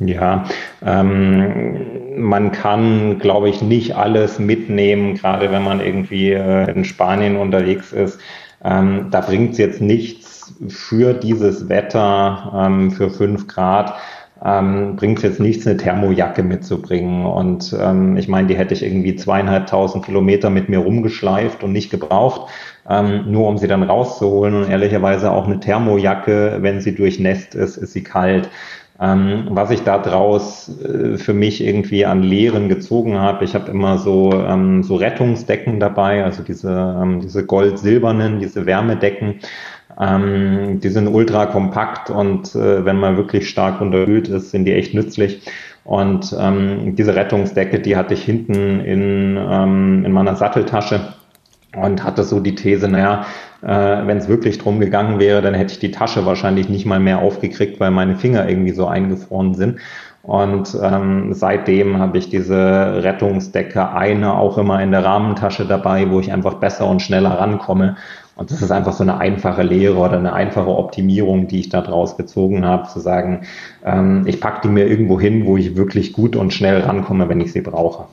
Ja, ähm, man kann, glaube ich, nicht alles mitnehmen, gerade wenn man irgendwie äh, in Spanien unterwegs ist. Ähm, da bringt es jetzt nichts für dieses Wetter, ähm, für fünf Grad, ähm, bringt es jetzt nichts, eine Thermojacke mitzubringen. Und ähm, ich meine, die hätte ich irgendwie zweieinhalbtausend Kilometer mit mir rumgeschleift und nicht gebraucht, ähm, nur um sie dann rauszuholen. Und ehrlicherweise auch eine Thermojacke, wenn sie durchnässt ist, ist sie kalt. Ähm, was ich da draus äh, für mich irgendwie an Lehren gezogen habe, ich habe immer so, ähm, so Rettungsdecken dabei, also diese, ähm, diese gold-silbernen, diese Wärmedecken. Ähm, die sind ultra kompakt und äh, wenn man wirklich stark unterkühlt ist, sind die echt nützlich. Und ähm, diese Rettungsdecke, die hatte ich hinten in, ähm, in meiner Satteltasche und hatte so die These, naja, äh, Wenn es wirklich drum gegangen wäre, dann hätte ich die Tasche wahrscheinlich nicht mal mehr aufgekriegt, weil meine Finger irgendwie so eingefroren sind. Und ähm, seitdem habe ich diese Rettungsdecke eine auch immer in der Rahmentasche dabei, wo ich einfach besser und schneller rankomme. Und das ist einfach so eine einfache Lehre oder eine einfache Optimierung, die ich da draus gezogen habe, zu sagen, ähm, ich packe die mir irgendwo hin, wo ich wirklich gut und schnell rankomme, wenn ich sie brauche.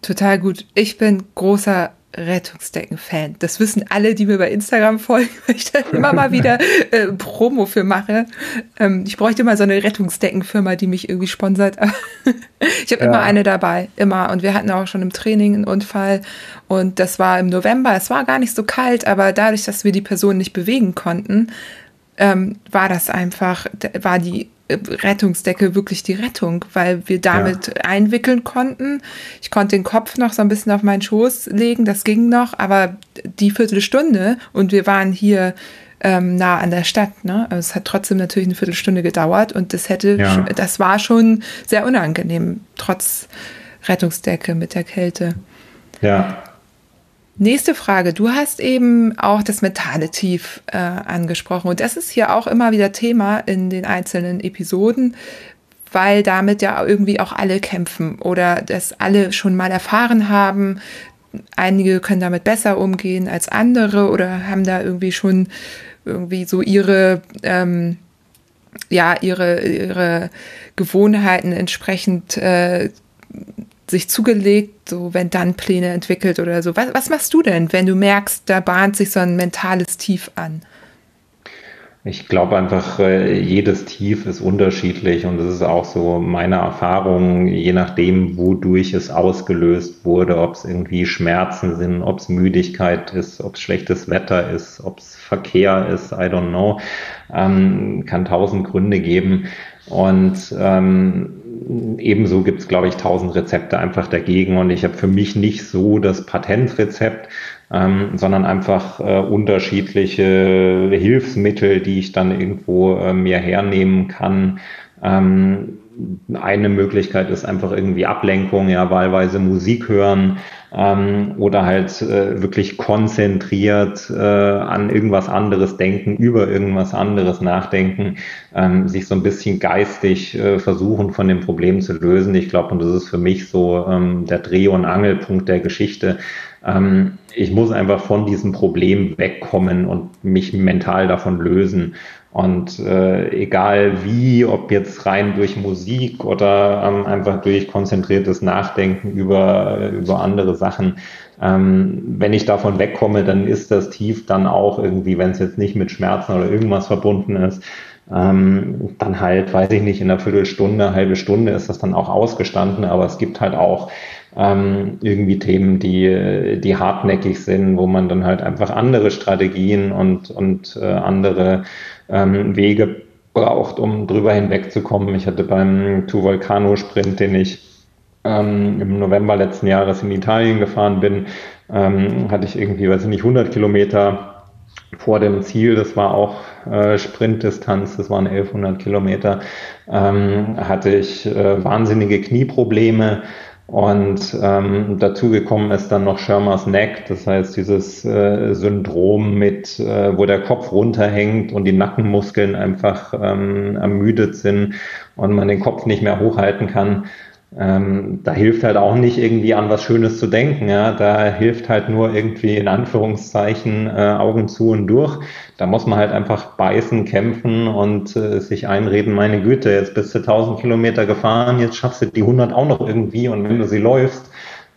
Total gut. Ich bin großer Rettungsdecken-Fan. Das wissen alle, die mir bei Instagram folgen, weil ich da immer mal wieder äh, Promo für mache. Ähm, ich bräuchte mal so eine Rettungsdeckenfirma, die mich irgendwie sponsert. ich habe ja. immer eine dabei, immer. Und wir hatten auch schon im Training einen Unfall. Und das war im November. Es war gar nicht so kalt, aber dadurch, dass wir die Person nicht bewegen konnten, ähm, war das einfach, war die Rettungsdecke wirklich die Rettung, weil wir damit ja. einwickeln konnten. Ich konnte den Kopf noch so ein bisschen auf meinen Schoß legen, das ging noch, aber die Viertelstunde und wir waren hier ähm, nah an der Stadt. Ne? Also es hat trotzdem natürlich eine Viertelstunde gedauert und das hätte, ja. das war schon sehr unangenehm, trotz Rettungsdecke mit der Kälte. Ja, Nächste Frage. Du hast eben auch das mentale Tief äh, angesprochen und das ist hier auch immer wieder Thema in den einzelnen Episoden, weil damit ja irgendwie auch alle kämpfen oder das alle schon mal erfahren haben. Einige können damit besser umgehen als andere oder haben da irgendwie schon irgendwie so ihre ähm, ja ihre ihre Gewohnheiten entsprechend äh, sich zugelegt, so wenn dann Pläne entwickelt oder so. Was, was machst du denn, wenn du merkst, da bahnt sich so ein mentales Tief an? Ich glaube einfach, äh, jedes Tief ist unterschiedlich und das ist auch so meine Erfahrung, je nachdem, wodurch es ausgelöst wurde, ob es irgendwie Schmerzen sind, ob es Müdigkeit ist, ob es schlechtes Wetter ist, ob es Verkehr ist, I don't know, ähm, kann tausend Gründe geben. Und ähm, ebenso gibt es, glaube ich, tausend Rezepte einfach dagegen und ich habe für mich nicht so das Patentrezept, ähm, sondern einfach äh, unterschiedliche Hilfsmittel, die ich dann irgendwo äh, mir hernehmen kann. Ähm, eine Möglichkeit ist einfach irgendwie Ablenkung, ja, wahlweise Musik hören ähm, oder halt äh, wirklich konzentriert äh, an irgendwas anderes denken, über irgendwas anderes nachdenken, ähm, sich so ein bisschen geistig äh, versuchen von dem Problem zu lösen. Ich glaube, und das ist für mich so ähm, der Dreh- und Angelpunkt der Geschichte. Ähm, ich muss einfach von diesem Problem wegkommen und mich mental davon lösen. Und äh, egal wie, ob jetzt rein durch Musik oder ähm, einfach durch konzentriertes Nachdenken über, über andere Sachen, ähm, wenn ich davon wegkomme, dann ist das tief dann auch irgendwie, wenn es jetzt nicht mit Schmerzen oder irgendwas verbunden ist, ähm, dann halt, weiß ich nicht, in einer Viertelstunde, halbe Stunde ist das dann auch ausgestanden, aber es gibt halt auch ähm, irgendwie Themen, die, die hartnäckig sind, wo man dann halt einfach andere Strategien und, und äh, andere ähm, Wege braucht, um drüber hinwegzukommen. Ich hatte beim Two Volcano Sprint, den ich ähm, im November letzten Jahres in Italien gefahren bin, ähm, hatte ich irgendwie, weiß ich nicht, 100 Kilometer vor dem Ziel, das war auch äh, Sprintdistanz, das waren 1100 Kilometer, ähm, hatte ich äh, wahnsinnige Knieprobleme, und ähm, dazu gekommen ist dann noch Schirmers Neck, das heißt dieses äh, Syndrom mit, äh, wo der Kopf runterhängt und die Nackenmuskeln einfach ähm, ermüdet sind und man den Kopf nicht mehr hochhalten kann ähm, da hilft halt auch nicht irgendwie an was Schönes zu denken. Ja? Da hilft halt nur irgendwie in Anführungszeichen äh, Augen zu und durch. Da muss man halt einfach beißen, kämpfen und äh, sich einreden, meine Güte, jetzt bist du 1000 Kilometer gefahren, jetzt schaffst du die 100 auch noch irgendwie und wenn du sie läufst,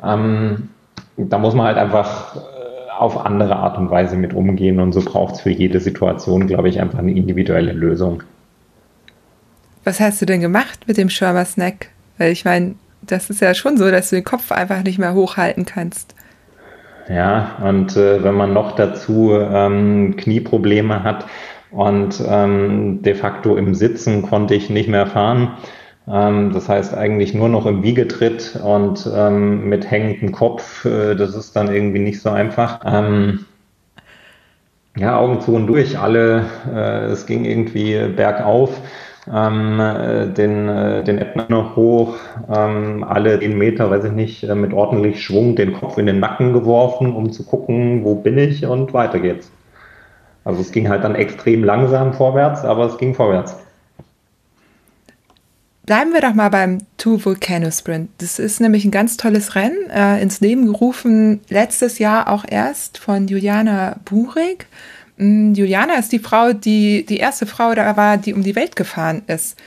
ähm, da muss man halt einfach äh, auf andere Art und Weise mit umgehen und so braucht es für jede Situation, glaube ich, einfach eine individuelle Lösung. Was hast du denn gemacht mit dem Shawarma Snack? Weil ich meine, das ist ja schon so, dass du den Kopf einfach nicht mehr hochhalten kannst. Ja, und äh, wenn man noch dazu ähm, Knieprobleme hat und ähm, de facto im Sitzen konnte ich nicht mehr fahren, ähm, das heißt eigentlich nur noch im Wiegetritt und ähm, mit hängendem Kopf, äh, das ist dann irgendwie nicht so einfach. Ähm, ja, Augen zu und durch, alle, äh, es ging irgendwie bergauf ähm, äh, den, äh, den Ätna noch hoch, ähm, alle den Meter, weiß ich nicht, äh, mit ordentlich Schwung den Kopf in den Nacken geworfen, um zu gucken, wo bin ich und weiter geht's. Also es ging halt dann extrem langsam vorwärts, aber es ging vorwärts. Bleiben wir doch mal beim Two Volcano Sprint. Das ist nämlich ein ganz tolles Rennen, äh, ins Leben gerufen letztes Jahr auch erst von Juliana Burig. Mm, Juliana ist die Frau, die die erste Frau da war, die um die Welt gefahren ist.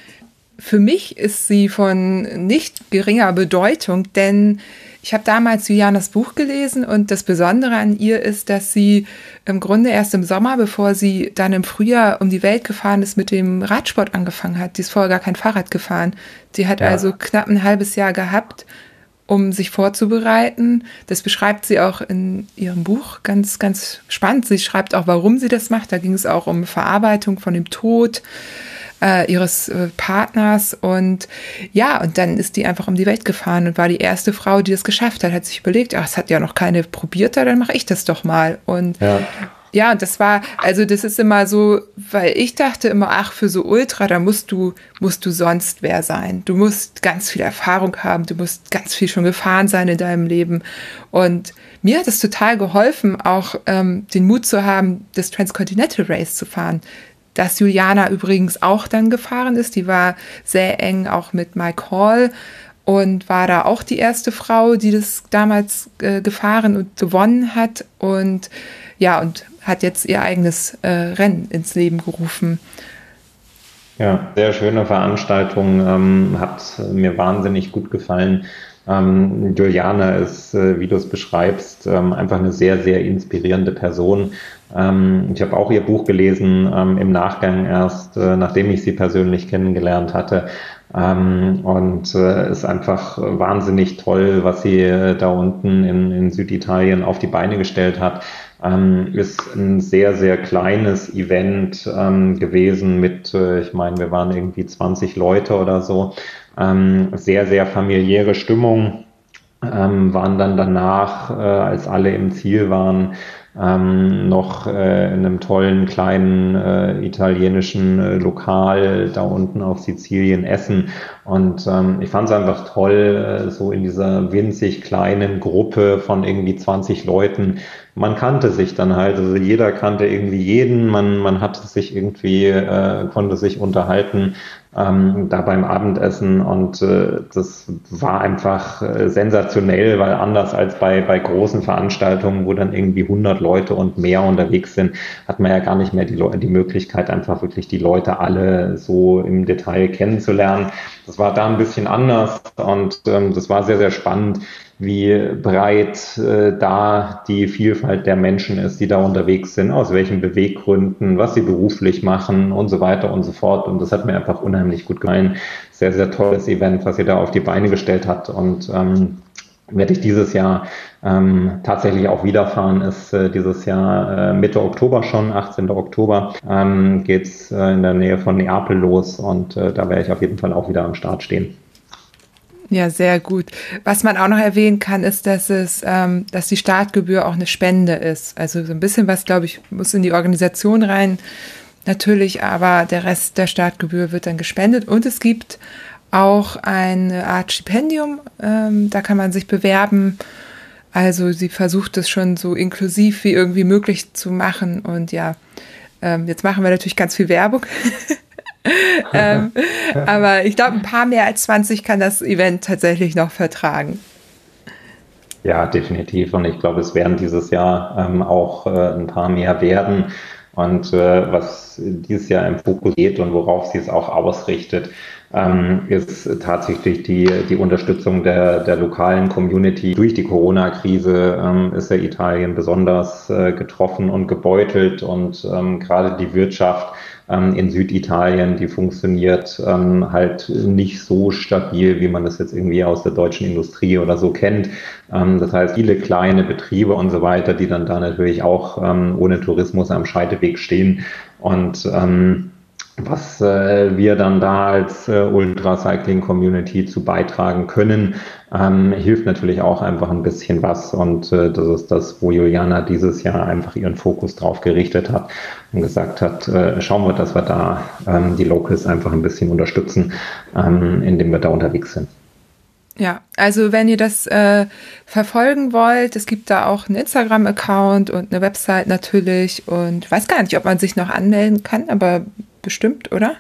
Für mich ist sie von nicht geringer Bedeutung, denn ich habe damals Julianas Buch gelesen und das Besondere an ihr ist, dass sie im Grunde erst im Sommer, bevor sie dann im Frühjahr um die Welt gefahren ist, mit dem Radsport angefangen hat. Sie ist vorher gar kein Fahrrad gefahren. Sie hat ja. also knapp ein halbes Jahr gehabt, um sich vorzubereiten. Das beschreibt sie auch in ihrem Buch ganz, ganz spannend. Sie schreibt auch, warum sie das macht. Da ging es auch um Verarbeitung von dem Tod äh, ihres äh, Partners und ja, und dann ist die einfach um die Welt gefahren und war die erste Frau, die das geschafft hat. Hat sich überlegt, ach, es hat ja noch keine probiert, dann mache ich das doch mal. Und ja. Ja, und das war, also das ist immer so, weil ich dachte immer, ach, für so Ultra, da musst du, musst du sonst wer sein. Du musst ganz viel Erfahrung haben, du musst ganz viel schon gefahren sein in deinem Leben. Und mir hat es total geholfen, auch ähm, den Mut zu haben, das Transcontinental Race zu fahren. Dass Juliana übrigens auch dann gefahren ist, die war sehr eng auch mit Mike Hall und war da auch die erste Frau, die das damals äh, gefahren und gewonnen hat. Und ja, und hat jetzt ihr eigenes äh, Rennen ins Leben gerufen. Ja, sehr schöne Veranstaltung, ähm, hat mir wahnsinnig gut gefallen. Ähm, Juliane ist, äh, wie du es beschreibst, ähm, einfach eine sehr, sehr inspirierende Person. Ähm, ich habe auch ihr Buch gelesen ähm, im Nachgang erst, äh, nachdem ich sie persönlich kennengelernt hatte. Ähm, und äh, ist einfach wahnsinnig toll, was sie äh, da unten in, in Süditalien auf die Beine gestellt hat. Ähm, ist ein sehr, sehr kleines Event ähm, gewesen mit, äh, ich meine, wir waren irgendwie 20 Leute oder so. Ähm, sehr, sehr familiäre Stimmung. Ähm, waren dann danach, äh, als alle im Ziel waren, ähm, noch äh, in einem tollen kleinen äh, italienischen äh, Lokal da unten auf Sizilien essen. Und ähm, ich fand es einfach toll, äh, so in dieser winzig kleinen Gruppe von irgendwie 20 Leuten. Man kannte sich dann halt, also jeder kannte irgendwie jeden, man, man hatte sich irgendwie, äh, konnte sich unterhalten ähm, da beim Abendessen und äh, das war einfach äh, sensationell, weil anders als bei, bei großen Veranstaltungen, wo dann irgendwie 100 Leute und mehr unterwegs sind, hat man ja gar nicht mehr die, die Möglichkeit, einfach wirklich die Leute alle so im Detail kennenzulernen. Das war da ein bisschen anders und ähm, das war sehr, sehr spannend wie breit äh, da die Vielfalt der Menschen ist, die da unterwegs sind, aus welchen Beweggründen, was sie beruflich machen und so weiter und so fort. Und das hat mir einfach unheimlich gut gefallen. Sehr, sehr tolles Event, was ihr da auf die Beine gestellt hat. Und ähm, werde ich dieses Jahr ähm, tatsächlich auch wiederfahren, ist äh, dieses Jahr äh, Mitte Oktober schon, 18. Oktober, ähm, geht's äh, in der Nähe von Neapel los und äh, da werde ich auf jeden Fall auch wieder am Start stehen. Ja, sehr gut. Was man auch noch erwähnen kann, ist, dass es, ähm, dass die Startgebühr auch eine Spende ist. Also so ein bisschen was, glaube ich, muss in die Organisation rein. Natürlich, aber der Rest der Startgebühr wird dann gespendet und es gibt auch eine Art Stipendium. Ähm, da kann man sich bewerben. Also sie versucht es schon so inklusiv wie irgendwie möglich zu machen. Und ja, ähm, jetzt machen wir natürlich ganz viel Werbung. ähm, aber ich glaube, ein paar mehr als 20 kann das Event tatsächlich noch vertragen. Ja, definitiv. Und ich glaube, es werden dieses Jahr ähm, auch äh, ein paar mehr werden. Und äh, was dieses Jahr im Fokus geht und worauf sie es auch ausrichtet, ähm, ist tatsächlich die, die Unterstützung der, der lokalen Community. Durch die Corona-Krise ähm, ist ja Italien besonders äh, getroffen und gebeutelt und ähm, gerade die Wirtschaft ähm, in Süditalien, die funktioniert ähm, halt nicht so stabil, wie man das jetzt irgendwie aus der deutschen Industrie oder so kennt. Ähm, das heißt, viele kleine Betriebe und so weiter, die dann da natürlich auch ähm, ohne Tourismus am Scheideweg stehen und ähm, was äh, wir dann da als äh, Ultracycling Community zu beitragen können, ähm, hilft natürlich auch einfach ein bisschen was. Und äh, das ist das, wo Juliana dieses Jahr einfach ihren Fokus drauf gerichtet hat und gesagt hat, äh, schauen wir, dass wir da ähm, die Locals einfach ein bisschen unterstützen, ähm, indem wir da unterwegs sind. Ja, also wenn ihr das äh, verfolgen wollt, es gibt da auch einen Instagram-Account und eine Website natürlich und ich weiß gar nicht, ob man sich noch anmelden kann, aber bestimmt, oder?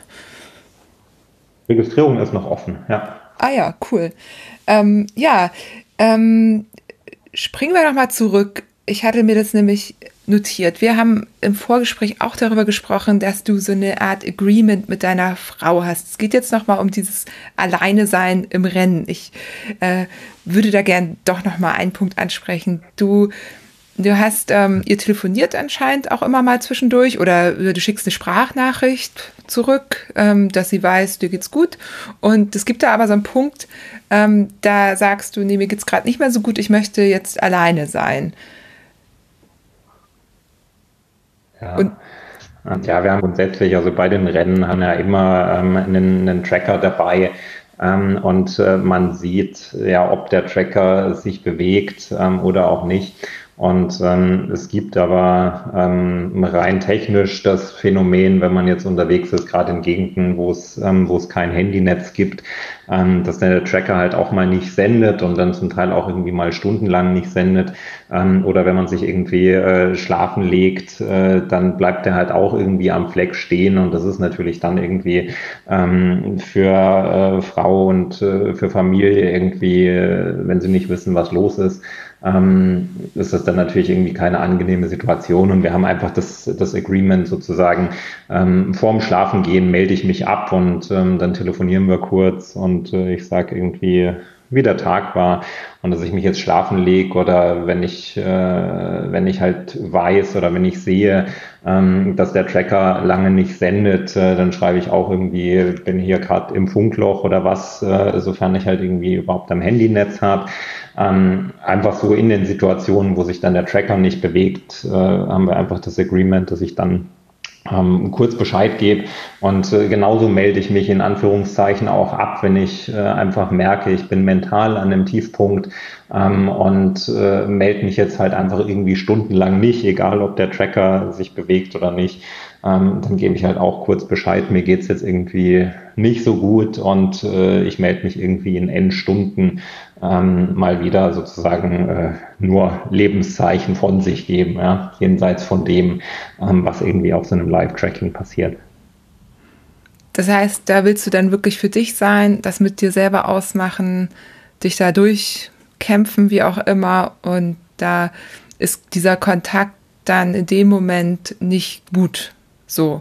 Registrierung ist noch offen, ja. Ah ja, cool. Ähm, ja, ähm, springen wir noch mal zurück. Ich hatte mir das nämlich notiert. Wir haben im Vorgespräch auch darüber gesprochen, dass du so eine Art Agreement mit deiner Frau hast. Es geht jetzt noch mal um dieses Alleine sein im Rennen. Ich äh, würde da gern doch noch mal einen Punkt ansprechen. Du Du hast, ähm, ihr telefoniert anscheinend auch immer mal zwischendurch oder du schickst eine Sprachnachricht zurück, ähm, dass sie weiß, dir geht's gut. Und es gibt da aber so einen Punkt, ähm, da sagst du, nee, mir geht's gerade nicht mehr so gut, ich möchte jetzt alleine sein. Ja. Und ja, wir haben grundsätzlich, also bei den Rennen haben wir ja immer ähm, einen, einen Tracker dabei, ähm, und äh, man sieht ja, ob der Tracker sich bewegt ähm, oder auch nicht. Und ähm, es gibt aber ähm, rein technisch das Phänomen, wenn man jetzt unterwegs ist, gerade in Gegenden, wo es, ähm, wo es kein Handynetz gibt, ähm, dass der Tracker halt auch mal nicht sendet und dann zum Teil auch irgendwie mal stundenlang nicht sendet. Ähm, oder wenn man sich irgendwie äh, schlafen legt, äh, dann bleibt der halt auch irgendwie am Fleck stehen. Und das ist natürlich dann irgendwie ähm, für äh, Frau und äh, für Familie irgendwie, äh, wenn sie nicht wissen, was los ist, ähm, ist das dann natürlich irgendwie keine angenehme Situation. Und wir haben einfach das, das Agreement sozusagen, ähm, vorm Schlafengehen melde ich mich ab und ähm, dann telefonieren wir kurz und äh, ich sage irgendwie, wie der Tag war und dass ich mich jetzt schlafen lege oder wenn ich, äh, wenn ich halt weiß oder wenn ich sehe, ähm, dass der Tracker lange nicht sendet, äh, dann schreibe ich auch irgendwie, bin hier gerade im Funkloch oder was, äh, sofern ich halt irgendwie überhaupt am Handynetz habe. Ähm, einfach so in den Situationen, wo sich dann der Tracker nicht bewegt, äh, haben wir einfach das Agreement, dass ich dann ähm, kurz Bescheid gebe. Und äh, genauso melde ich mich in Anführungszeichen auch ab, wenn ich äh, einfach merke, ich bin mental an einem Tiefpunkt ähm, und äh, melde mich jetzt halt einfach irgendwie stundenlang nicht, egal ob der Tracker sich bewegt oder nicht. Ähm, dann gebe ich halt auch kurz Bescheid, mir geht's jetzt irgendwie nicht so gut und äh, ich melde mich irgendwie in N Stunden ähm, mal wieder sozusagen äh, nur Lebenszeichen von sich geben, ja, jenseits von dem, ähm, was irgendwie auf so einem Live-Tracking passiert. Das heißt, da willst du dann wirklich für dich sein, das mit dir selber ausmachen, dich da durchkämpfen, wie auch immer, und da ist dieser Kontakt dann in dem Moment nicht gut so.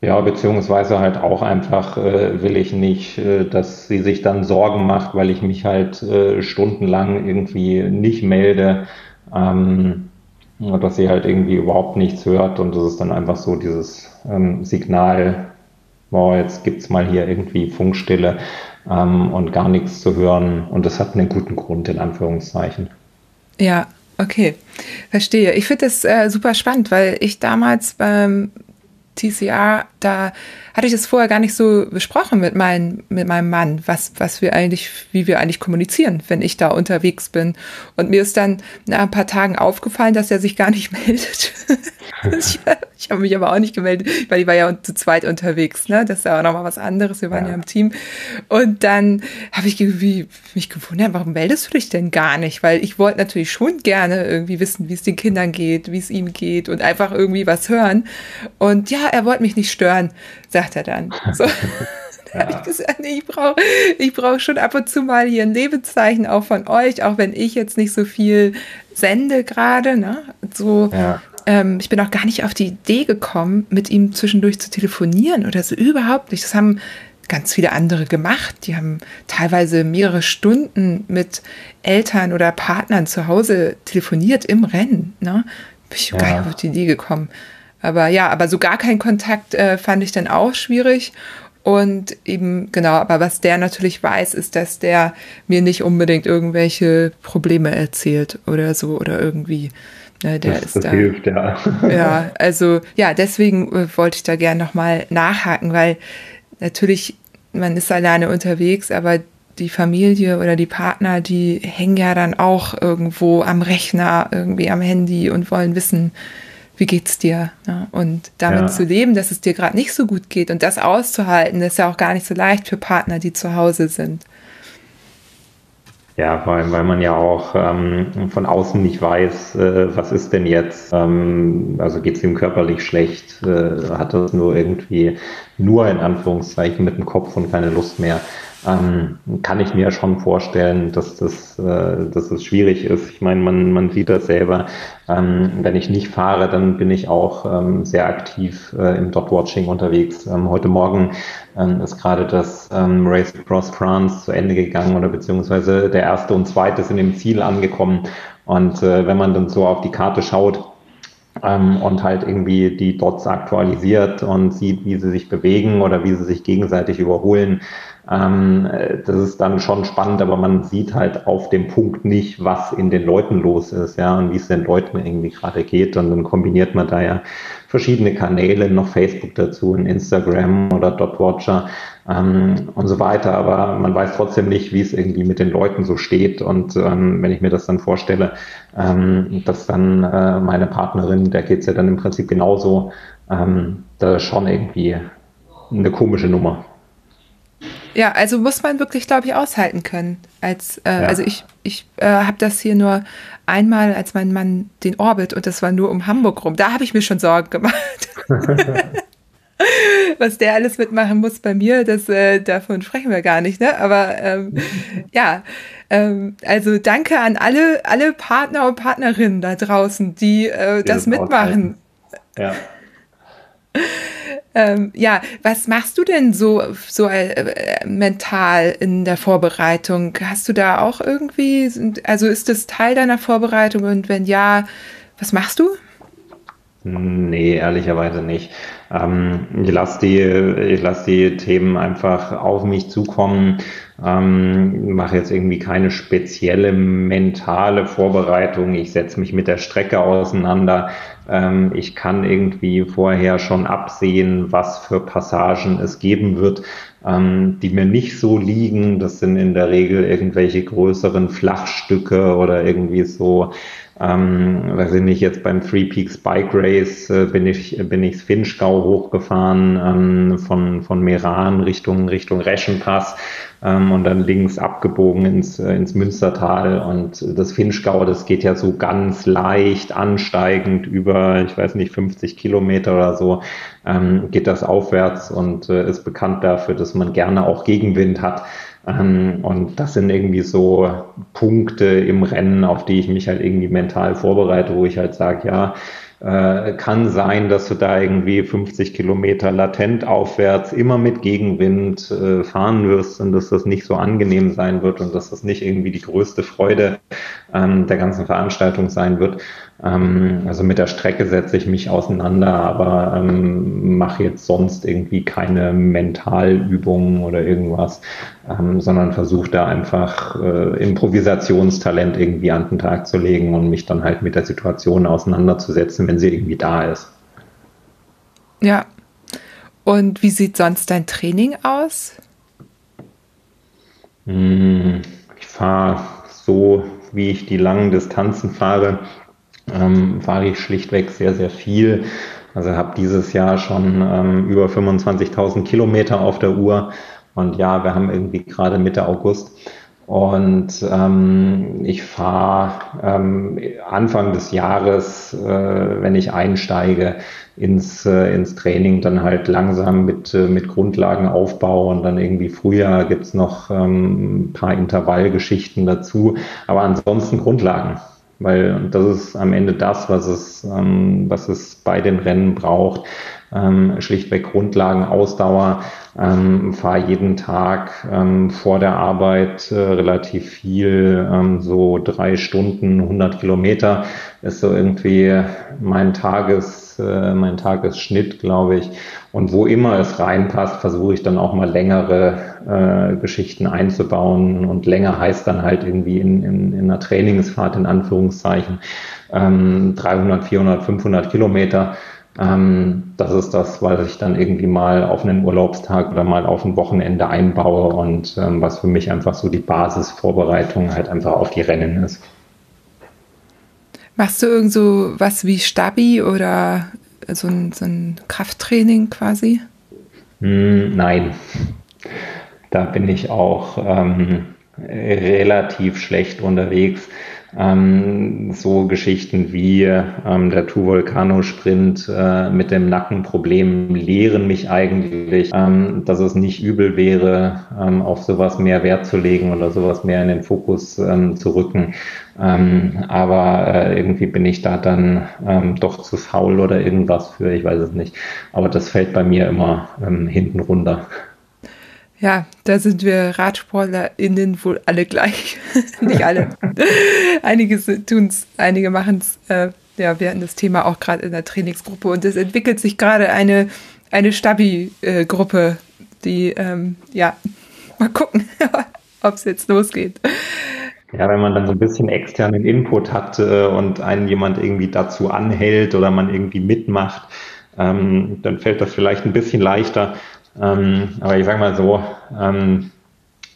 Ja, beziehungsweise halt auch einfach äh, will ich nicht, äh, dass sie sich dann Sorgen macht, weil ich mich halt äh, stundenlang irgendwie nicht melde, ähm, dass sie halt irgendwie überhaupt nichts hört und das ist dann einfach so dieses ähm, Signal, wow, jetzt gibt's mal hier irgendwie Funkstille ähm, und gar nichts zu hören und das hat einen guten Grund in Anführungszeichen. Ja, okay, verstehe. Ich finde das äh, super spannend, weil ich damals beim TCR, da hatte ich das vorher gar nicht so besprochen mit, mein, mit meinem Mann, was, was wir eigentlich, wie wir eigentlich kommunizieren, wenn ich da unterwegs bin. Und mir ist dann nach ein paar Tagen aufgefallen, dass er sich gar nicht meldet. ich, ich habe mich aber auch nicht gemeldet, weil ich war ja zu zweit unterwegs. Ne? Das ist ja auch nochmal was anderes. Wir waren ja. ja im Team. Und dann habe ich irgendwie mich gewundert, warum meldest du dich denn gar nicht? Weil ich wollte natürlich schon gerne irgendwie wissen, wie es den Kindern geht, wie es ihm geht und einfach irgendwie was hören. Und ja, er wollte mich nicht stören, sagt er dann. So. Da habe ich gesagt, nee, ich brauche ich brauch schon ab und zu mal hier ein Lebenszeichen auch von euch, auch wenn ich jetzt nicht so viel sende gerade. Ne? So, ja. ähm, ich bin auch gar nicht auf die Idee gekommen, mit ihm zwischendurch zu telefonieren oder so. Überhaupt nicht. Das haben ganz viele andere gemacht. Die haben teilweise mehrere Stunden mit Eltern oder Partnern zu Hause telefoniert im Rennen. Ne? Bin ich ja. gar nicht auf die Idee gekommen. Aber ja, aber so gar kein Kontakt äh, fand ich dann auch schwierig. Und eben, genau, aber was der natürlich weiß, ist, dass der mir nicht unbedingt irgendwelche Probleme erzählt oder so oder irgendwie. Ne, der das, ist das da, hilft, ja. Ja, also ja, deswegen äh, wollte ich da gerne nochmal nachhaken, weil natürlich, man ist alleine unterwegs, aber die Familie oder die Partner, die hängen ja dann auch irgendwo am Rechner, irgendwie am Handy und wollen wissen, wie geht's dir? Ja, und damit ja. zu leben, dass es dir gerade nicht so gut geht und das auszuhalten, ist ja auch gar nicht so leicht für Partner, die zu Hause sind. Ja, vor allem, weil man ja auch ähm, von außen nicht weiß, äh, was ist denn jetzt? Ähm, also geht es ihm körperlich schlecht? Äh, hat er nur irgendwie nur in Anführungszeichen mit dem Kopf und keine Lust mehr? Ähm, kann ich mir schon vorstellen, dass das, äh, dass das schwierig ist. Ich meine, man, man sieht das selber. Ähm, wenn ich nicht fahre, dann bin ich auch ähm, sehr aktiv äh, im Dot-Watching unterwegs. Ähm, heute Morgen ähm, ist gerade das ähm, Race Across France zu Ende gegangen oder beziehungsweise der erste und zweite sind im Ziel angekommen. Und äh, wenn man dann so auf die Karte schaut, ähm, und halt irgendwie die Dots aktualisiert und sieht, wie sie sich bewegen oder wie sie sich gegenseitig überholen, ähm, das ist dann schon spannend, aber man sieht halt auf dem Punkt nicht, was in den Leuten los ist, ja, und wie es den Leuten irgendwie gerade geht. Und dann kombiniert man da ja verschiedene Kanäle, noch Facebook dazu, ein Instagram oder Dotwatcher ähm, und so weiter. Aber man weiß trotzdem nicht, wie es irgendwie mit den Leuten so steht. Und ähm, wenn ich mir das dann vorstelle, ähm, dass dann äh, meine Partnerin, der geht's ja dann im Prinzip genauso, ähm, da ist schon irgendwie eine komische Nummer. Ja, also muss man wirklich, glaube ich, aushalten können. Als, äh, ja. Also ich, ich äh, habe das hier nur einmal, als mein Mann den Orbit, und das war nur um Hamburg rum, da habe ich mir schon Sorgen gemacht. Was der alles mitmachen muss bei mir, das, äh, davon sprechen wir gar nicht, ne? Aber ähm, ja, ähm, also danke an alle, alle Partner und Partnerinnen da draußen, die äh, das, mitmachen. Ja. ähm, ja, was machst du denn so, so äh, mental in der Vorbereitung? Hast du da auch irgendwie, also ist das Teil deiner Vorbereitung und wenn ja, was machst du? Nee, ehrlicherweise nicht. Ähm, ich lasse die, ich lass die Themen einfach auf mich zukommen. Ähm, mache jetzt irgendwie keine spezielle mentale Vorbereitung. Ich setze mich mit der Strecke auseinander. Ähm, ich kann irgendwie vorher schon absehen, was für Passagen es geben wird, ähm, die mir nicht so liegen. Das sind in der Regel irgendwelche größeren Flachstücke oder irgendwie so ähm, weiß ich nicht, jetzt beim Three Peaks Bike Race äh, bin ich bin ich Finchgau hochgefahren ähm, von von Meran Richtung Richtung Reschenpass ähm, und dann links abgebogen ins äh, ins Münstertal und das Finchgau, das geht ja so ganz leicht ansteigend über ich weiß nicht 50 Kilometer oder so ähm, geht das aufwärts und äh, ist bekannt dafür, dass man gerne auch Gegenwind hat. Ähm, und das sind irgendwie so Punkte im Rennen, auf die ich mich halt irgendwie mental vorbereite, wo ich halt sage, ja, äh, kann sein, dass du da irgendwie 50 Kilometer latent aufwärts immer mit Gegenwind äh, fahren wirst und dass das nicht so angenehm sein wird und dass das nicht irgendwie die größte Freude ähm, der ganzen Veranstaltung sein wird. Ähm, also mit der Strecke setze ich mich auseinander, aber ähm, mache jetzt sonst irgendwie keine Mentalübungen oder irgendwas, ähm, sondern versuche da einfach äh, Improvisationstalent irgendwie an den Tag zu legen und mich dann halt mit der Situation auseinanderzusetzen, wenn sie irgendwie da ist. Ja. Und wie sieht sonst dein Training aus? Hm, ich fahre so, wie ich die langen Distanzen fahre, ähm, fahre ich schlichtweg sehr, sehr viel. Also habe dieses Jahr schon ähm, über 25.000 Kilometer auf der Uhr. Und ja, wir haben irgendwie gerade Mitte August. Und ähm, ich fahre ähm, Anfang des Jahres, äh, wenn ich einsteige, ins, äh, ins Training dann halt langsam mit, äh, mit Grundlagenaufbau und dann irgendwie Frühjahr gibt's noch ähm, ein paar Intervallgeschichten dazu. Aber ansonsten Grundlagen weil das ist am Ende das, was es, ähm, was es bei den Rennen braucht. Ähm, schlichtweg Grundlagen, Ausdauer, ähm, fahre jeden Tag ähm, vor der Arbeit äh, relativ viel, ähm, so drei Stunden, 100 Kilometer ist so irgendwie mein Tages, äh, mein Tagesschnitt, glaube ich. Und wo immer es reinpasst, versuche ich dann auch mal längere äh, Geschichten einzubauen. Und länger heißt dann halt irgendwie in, in, in einer Trainingsfahrt in Anführungszeichen ähm, 300, 400, 500 Kilometer. Ähm, das ist das, was ich dann irgendwie mal auf einen Urlaubstag oder mal auf ein Wochenende einbaue und ähm, was für mich einfach so die Basisvorbereitung halt einfach auf die Rennen ist. Machst du irgend so was wie Stabi oder so ein, so ein Krafttraining quasi? Hm, nein, da bin ich auch ähm, relativ schlecht unterwegs. Ähm, so Geschichten wie ähm, der Tu-Volcano-Sprint äh, mit dem Nackenproblem lehren mich eigentlich, ähm, dass es nicht übel wäre, ähm, auf sowas mehr Wert zu legen oder sowas mehr in den Fokus ähm, zu rücken. Ähm, aber äh, irgendwie bin ich da dann doch zu faul oder irgendwas für, ich weiß es nicht. Aber das fällt bei mir immer hinten runter. Ja, da sind wir RadsportlerInnen wohl alle gleich. Nicht alle. einige tun es, einige machen es. Äh, ja, wir hatten das Thema auch gerade in der Trainingsgruppe und es entwickelt sich gerade eine, eine Stabi-Gruppe, die, ähm, ja, mal gucken, ob es jetzt losgeht. Ja, wenn man dann so ein bisschen externen Input hat äh, und einen jemand irgendwie dazu anhält oder man irgendwie mitmacht, ähm, dann fällt das vielleicht ein bisschen leichter. Ähm, aber ich sage mal so, ähm,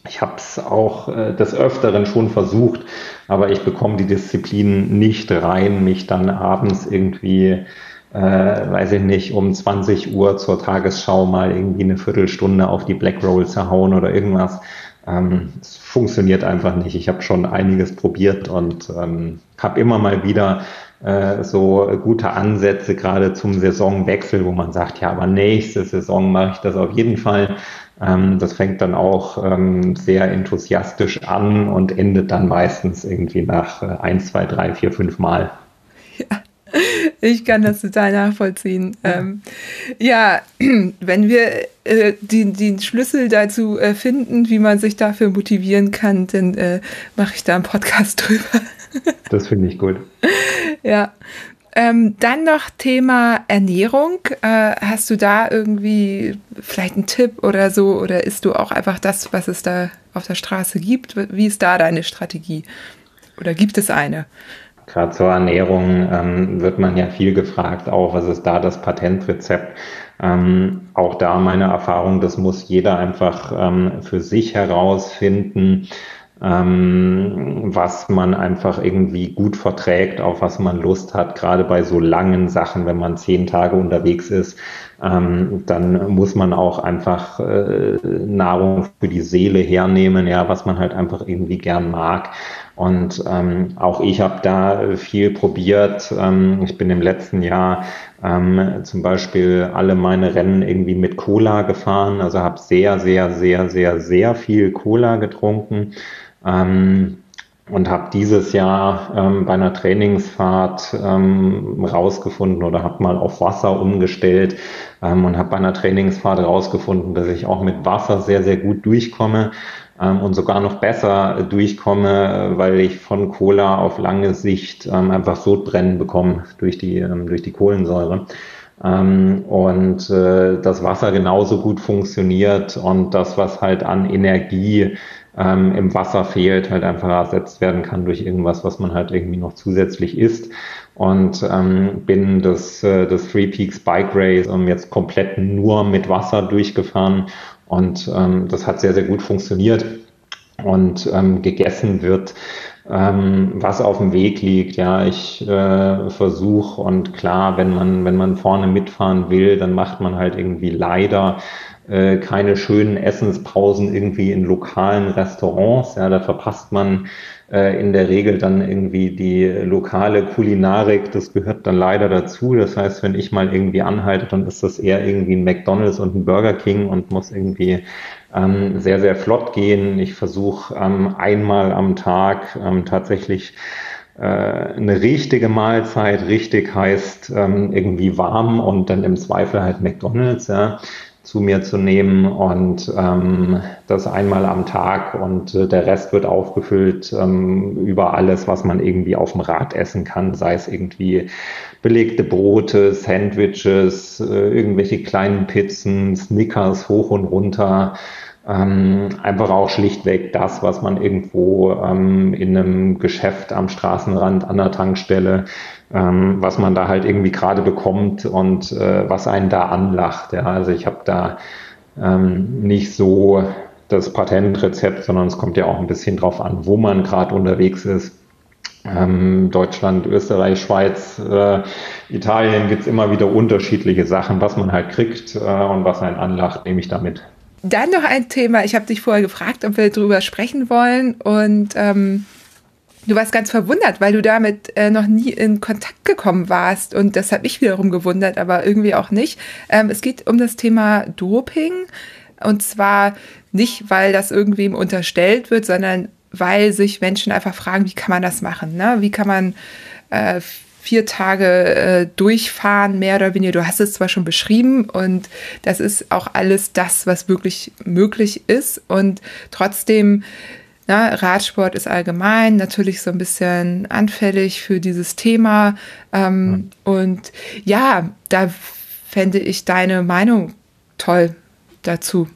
ich habe es auch äh, des Öfteren schon versucht, aber ich bekomme die Disziplin nicht rein, mich dann abends irgendwie, äh, weiß ich nicht, um 20 Uhr zur Tagesschau mal irgendwie eine Viertelstunde auf die Black Roll zu hauen oder irgendwas. Ähm, es funktioniert einfach nicht. Ich habe schon einiges probiert und ähm, habe immer mal wieder äh, so gute Ansätze gerade zum Saisonwechsel, wo man sagt, ja, aber nächste Saison mache ich das auf jeden Fall. Ähm, das fängt dann auch ähm, sehr enthusiastisch an und endet dann meistens irgendwie nach äh, eins, zwei, drei, vier, fünf Mal. Ja. Ich kann das total nachvollziehen. Ähm, ja, wenn wir äh, den, den Schlüssel dazu äh, finden, wie man sich dafür motivieren kann, dann äh, mache ich da einen Podcast drüber. Das finde ich gut. Ja. Ähm, dann noch Thema Ernährung. Äh, hast du da irgendwie vielleicht einen Tipp oder so? Oder isst du auch einfach das, was es da auf der Straße gibt? Wie ist da deine Strategie? Oder gibt es eine? Gerade zur Ernährung ähm, wird man ja viel gefragt, auch was ist da das Patentrezept? Ähm, auch da meine Erfahrung, das muss jeder einfach ähm, für sich herausfinden, ähm, was man einfach irgendwie gut verträgt, auf was man Lust hat, gerade bei so langen Sachen, wenn man zehn Tage unterwegs ist, ähm, dann muss man auch einfach äh, Nahrung für die Seele hernehmen, ja, was man halt einfach irgendwie gern mag. Und ähm, auch ich habe da viel probiert. Ähm, ich bin im letzten Jahr ähm, zum Beispiel alle meine Rennen irgendwie mit Cola gefahren. Also habe sehr, sehr, sehr, sehr, sehr viel Cola getrunken. Ähm, und habe dieses Jahr ähm, bei einer Trainingsfahrt ähm, rausgefunden oder habe mal auf Wasser umgestellt ähm, und habe bei einer Trainingsfahrt rausgefunden, dass ich auch mit Wasser sehr, sehr gut durchkomme und sogar noch besser durchkomme, weil ich von Cola auf lange Sicht ähm, einfach Sodbrennen bekomme durch die, ähm, durch die Kohlensäure. Ähm, und äh, das Wasser genauso gut funktioniert und das, was halt an Energie ähm, im Wasser fehlt, halt einfach ersetzt werden kann durch irgendwas, was man halt irgendwie noch zusätzlich isst. Und ähm, bin das, äh, das Three Peaks Bike Race ähm, jetzt komplett nur mit Wasser durchgefahren und ähm, das hat sehr, sehr gut funktioniert und ähm, gegessen wird, ähm, was auf dem Weg liegt. Ja, ich äh, versuche und klar, wenn man, wenn man vorne mitfahren will, dann macht man halt irgendwie leider äh, keine schönen Essenspausen irgendwie in lokalen Restaurants. Ja, da verpasst man äh, in der Regel dann irgendwie die lokale Kulinarik. Das gehört dann leider dazu. Das heißt, wenn ich mal irgendwie anhalte, dann ist das eher irgendwie ein McDonald's und ein Burger King und muss irgendwie ähm, sehr, sehr flott gehen. Ich versuche ähm, einmal am Tag ähm, tatsächlich äh, eine richtige Mahlzeit, richtig heißt ähm, irgendwie warm und dann im Zweifel halt McDonalds, ja, zu mir zu nehmen und ähm, das einmal am Tag und äh, der Rest wird aufgefüllt ähm, über alles, was man irgendwie auf dem Rad essen kann, sei es irgendwie belegte Brote, Sandwiches, äh, irgendwelche kleinen Pizzen, Snickers hoch und runter. Ähm, einfach auch schlichtweg das, was man irgendwo ähm, in einem Geschäft am Straßenrand an der Tankstelle ähm, was man da halt irgendwie gerade bekommt und äh, was einen da anlacht. Ja. Also ich habe da ähm, nicht so das Patentrezept, sondern es kommt ja auch ein bisschen drauf an, wo man gerade unterwegs ist. Ähm, Deutschland, Österreich, Schweiz, äh, Italien gibt's immer wieder unterschiedliche Sachen, was man halt kriegt äh, und was einen anlacht, nehme ich damit. Dann noch ein Thema, ich habe dich vorher gefragt, ob wir darüber sprechen wollen und ähm, Du warst ganz verwundert, weil du damit äh, noch nie in Kontakt gekommen warst. Und das hat mich wiederum gewundert, aber irgendwie auch nicht. Ähm, es geht um das Thema Doping. Und zwar nicht, weil das irgendwem unterstellt wird, sondern weil sich Menschen einfach fragen, wie kann man das machen? Ne? Wie kann man äh, vier Tage äh, durchfahren, mehr oder weniger? Du hast es zwar schon beschrieben und das ist auch alles das, was wirklich möglich ist. Und trotzdem ja, Radsport ist allgemein natürlich so ein bisschen anfällig für dieses Thema. Ähm, mhm. Und ja, da fände ich deine Meinung toll dazu.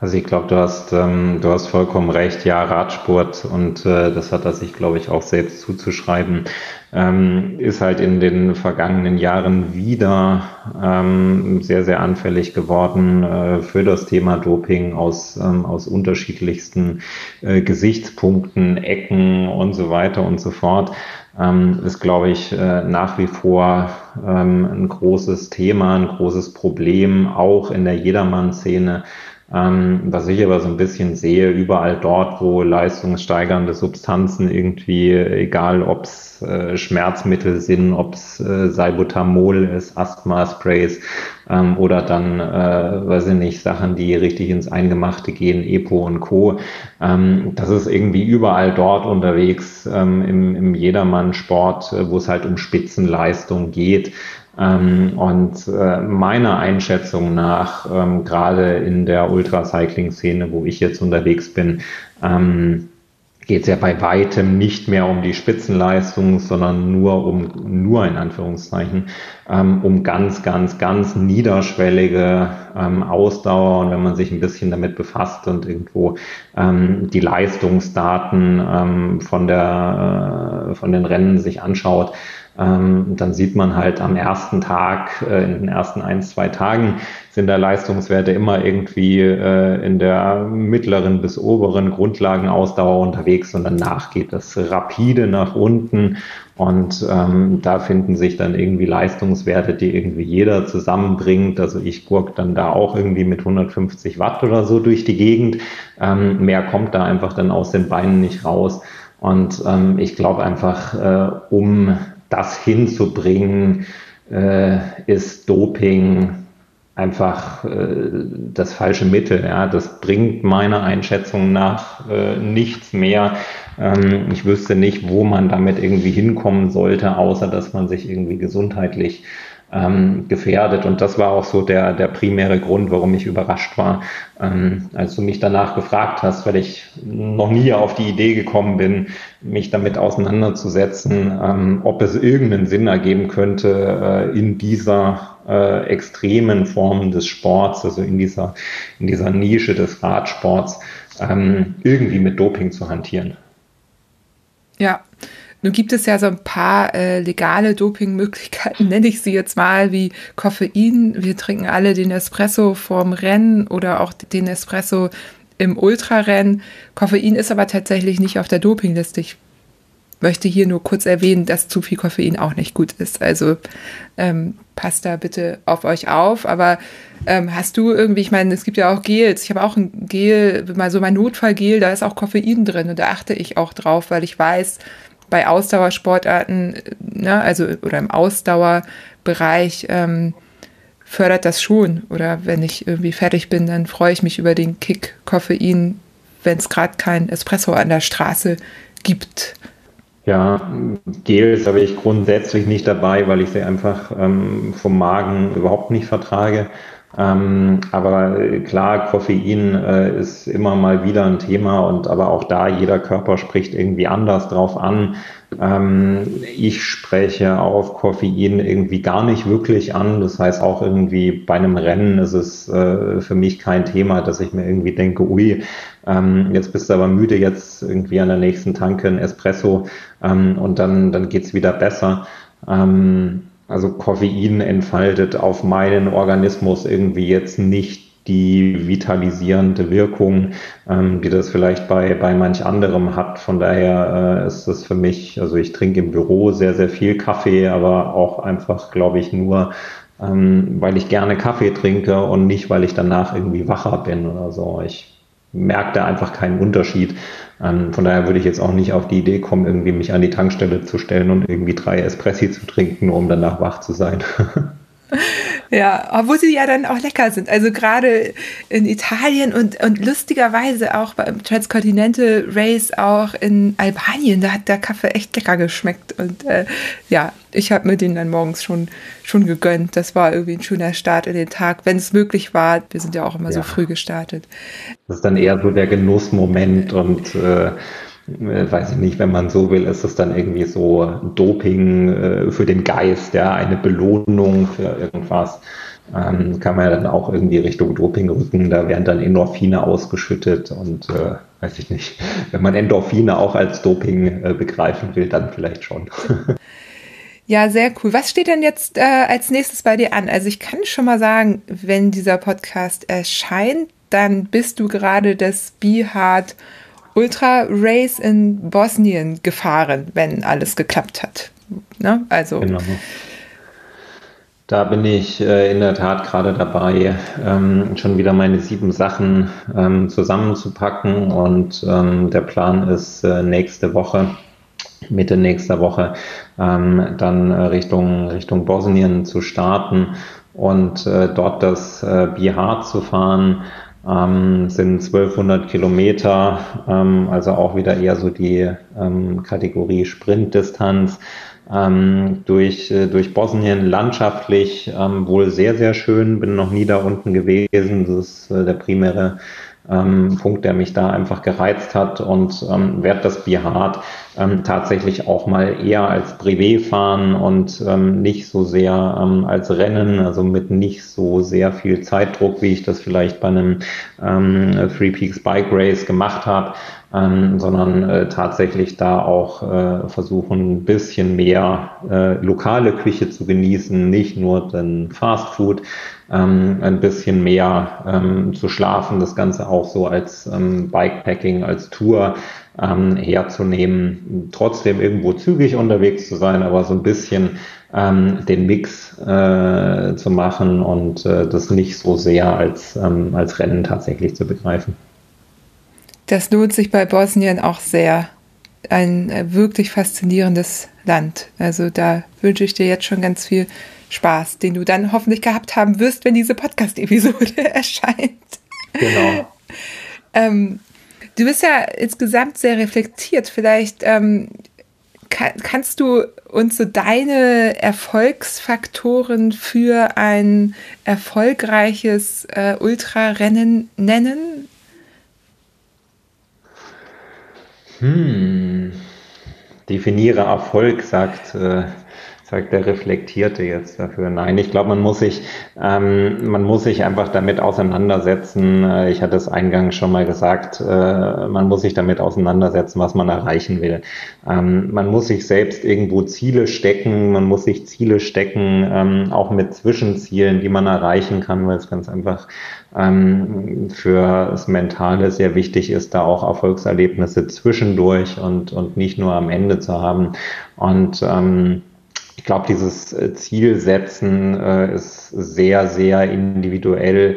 Also ich glaube, du hast ähm, du hast vollkommen recht. Ja, Radsport und äh, das hat er sich, glaube ich, auch selbst zuzuschreiben, ähm, ist halt in den vergangenen Jahren wieder ähm, sehr sehr anfällig geworden äh, für das Thema Doping aus ähm, aus unterschiedlichsten äh, Gesichtspunkten, Ecken und so weiter und so fort. Ähm, ist, glaube ich, äh, nach wie vor ähm, ein großes Thema, ein großes Problem, auch in der Jedermann-Szene Ähm, was ich aber so ein bisschen sehe, überall dort, wo leistungssteigernde Substanzen irgendwie, egal ob es äh, Schmerzmittel sind, ob es äh, Salbutamol ist, Asthma-Sprays ähm, oder dann, äh, weiß ich nicht, Sachen, die richtig ins Eingemachte gehen, EPO und Co. Ähm, das ist irgendwie überall dort unterwegs ähm, im, im Jedermann-Sport, äh, wo es halt um Spitzenleistung geht. Ähm, und äh, meiner Einschätzung nach, ähm, gerade in der Ultracycling-Szene, wo ich jetzt unterwegs bin, ähm, geht es ja bei weitem nicht mehr um die Spitzenleistung, sondern nur um, nur in Anführungszeichen, ähm, um ganz, ganz, ganz niederschwellige ähm, Ausdauer. Und wenn man sich ein bisschen damit befasst und irgendwo ähm, die Leistungsdaten ähm, von der, äh, von den Rennen sich anschaut, ähm, dann sieht man halt am ersten Tag, äh, in den ersten ein, zwei Tagen sind da Leistungswerte immer irgendwie äh, in der mittleren bis oberen Grundlagenausdauer unterwegs und danach geht das rapide nach unten und ähm, da finden sich dann irgendwie Leistungswerte, die irgendwie jeder zusammenbringt. Also ich gurk dann da auch irgendwie mit 150 Watt oder so durch die Gegend. Ähm, mehr kommt da einfach dann aus den Beinen nicht raus. Und ähm, ich glaube einfach, äh, um das hinzubringen, äh, ist Doping einfach äh, das falsche Mittel. Ja. Das bringt meiner Einschätzung nach äh, nichts mehr. Ähm, ich wüsste nicht, wo man damit irgendwie hinkommen sollte, außer dass man sich irgendwie gesundheitlich ähm, gefährdet. Und das war auch so der, der primäre Grund, warum ich überrascht war, ähm, als du mich danach gefragt hast, weil ich noch nie auf die Idee gekommen bin, mich damit auseinanderzusetzen, ähm, ob es irgendeinen Sinn ergeben könnte, äh, in dieser äh, extremen Form des Sports, also in dieser, in dieser Nische des Radsports, ähm, irgendwie mit Doping zu hantieren. Ja, nun gibt es ja so ein paar äh, legale Dopingmöglichkeiten, nenne ich sie jetzt mal, wie Koffein. Wir trinken alle den Espresso vorm Rennen oder auch den Espresso im Ultrarennen. Koffein ist aber tatsächlich nicht auf der Dopingliste. Ich möchte hier nur kurz erwähnen, dass zu viel Koffein auch nicht gut ist. Also ähm, passt da bitte auf euch auf. Aber ähm, hast du irgendwie, ich meine, es gibt ja auch Gels. Ich habe auch ein Gel, mal so mein Notfallgel, da ist auch Koffein drin und da achte ich auch drauf, weil ich weiß, bei Ausdauersportarten, ne, also oder im Ausdauerbereich ähm, fördert das schon. Oder wenn ich irgendwie fertig bin, dann freue ich mich über den Kick Koffein, wenn es gerade kein Espresso an der Straße gibt. Ja, Gels habe ich grundsätzlich nicht dabei, weil ich sie einfach ähm, vom Magen überhaupt nicht vertrage. Ähm, aber klar, Koffein äh, ist immer mal wieder ein Thema und aber auch da jeder Körper spricht irgendwie anders drauf an. Ähm, ich spreche auf Koffein irgendwie gar nicht wirklich an. Das heißt auch irgendwie bei einem Rennen ist es äh, für mich kein Thema, dass ich mir irgendwie denke, ui, ähm, jetzt bist du aber müde, jetzt irgendwie an der nächsten Tanke ein Espresso ähm, und dann, dann geht's wieder besser. Ähm, also Koffein entfaltet auf meinen Organismus irgendwie jetzt nicht die vitalisierende Wirkung, ähm, die das vielleicht bei, bei manch anderem hat. Von daher äh, ist das für mich, also ich trinke im Büro sehr, sehr viel Kaffee, aber auch einfach, glaube ich, nur, ähm, weil ich gerne Kaffee trinke und nicht, weil ich danach irgendwie wacher bin oder so. Ich merke da einfach keinen Unterschied. Ähm, von daher würde ich jetzt auch nicht auf die Idee kommen, irgendwie mich an die Tankstelle zu stellen und irgendwie drei Espressi zu trinken, um danach wach zu sein. Ja, obwohl sie ja dann auch lecker sind. Also gerade in Italien und, und lustigerweise auch beim Transcontinental Race auch in Albanien, da hat der Kaffee echt lecker geschmeckt. Und äh, ja, ich habe mir den dann morgens schon, schon gegönnt. Das war irgendwie ein schöner Start in den Tag, wenn es möglich war. Wir sind ja auch immer ja. so früh gestartet. Das ist dann eher so der Genussmoment und äh, weiß ich nicht, wenn man so will, ist es dann irgendwie so Doping äh, für den Geist, ja, eine Belohnung für irgendwas. Ähm, kann man ja dann auch irgendwie Richtung Doping rücken, da werden dann Endorphine ausgeschüttet und äh, weiß ich nicht, wenn man Endorphine auch als Doping äh, begreifen will, dann vielleicht schon. Ja, sehr cool. Was steht denn jetzt äh, als nächstes bei dir an? Also ich kann schon mal sagen, wenn dieser Podcast erscheint, dann bist du gerade das Be Hard Ultra Race in Bosnien gefahren, wenn alles geklappt hat. Ne? Also. Genau. Da bin ich äh, in der Tat gerade dabei, ähm, schon wieder meine sieben Sachen ähm, zusammenzupacken und ähm, der Plan ist äh, nächste Woche, Mitte nächster Woche, ähm, dann äh, Richtung, Richtung Bosnien zu starten und äh, dort das äh, Bihar zu fahren. Ähm, sind 1200 Kilometer, ähm, also auch wieder eher so die ähm, Kategorie Sprintdistanz ähm, durch, äh, durch Bosnien landschaftlich ähm, wohl sehr, sehr schön. Bin noch nie da unten gewesen. Das ist äh, der primäre ähm, Punkt, der mich da einfach gereizt hat und ähm, werde das Bihard ähm, tatsächlich auch mal eher als Privé fahren und ähm, nicht so sehr ähm, als Rennen, also mit nicht so sehr viel Zeitdruck, wie ich das vielleicht bei einem ähm, Three Peaks Bike Race gemacht habe ähm, sondern äh, tatsächlich da auch äh, versuchen, ein bisschen mehr äh, lokale Küche zu genießen, nicht nur den Fast Food, ähm, ein bisschen mehr ähm, zu schlafen, das Ganze auch so als ähm, Bikepacking, als Tour ähm, herzunehmen, trotzdem irgendwo zügig unterwegs zu sein, aber so ein bisschen ähm, den Mix äh, zu machen und äh, das nicht so sehr als, ähm, als Rennen tatsächlich zu begreifen. Das lohnt sich bei Bosnien auch sehr. Ein äh, wirklich faszinierendes Land. Also da wünsche ich dir jetzt schon ganz viel Spaß, den du dann hoffentlich gehabt haben wirst, wenn diese Podcast-Episode erscheint. Genau. ähm, du bist ja insgesamt sehr reflektiert. Vielleicht ähm, kann, kannst du uns so deine Erfolgsfaktoren für ein erfolgreiches äh, Ultrarennen nennen? Hm. Definiere Erfolg, sagt, äh, sagt der Reflektierte jetzt dafür. Nein, ich glaube, man muss sich, ähm, man muss sich einfach damit auseinandersetzen. Äh, ich hatte es eingangs schon mal gesagt, äh, man muss sich damit auseinandersetzen, was man erreichen will. Ähm, man muss sich selbst irgendwo Ziele stecken, man muss sich Ziele stecken, ähm, auch mit Zwischenzielen, die man erreichen kann, weil es ganz einfach ähm, für das Mentale sehr wichtig ist, da auch Erfolgserlebnisse zwischendurch und, und nicht nur am Ende zu haben. Und ähm, glaube, dieses Zielsetzen äh, ist sehr, sehr individuell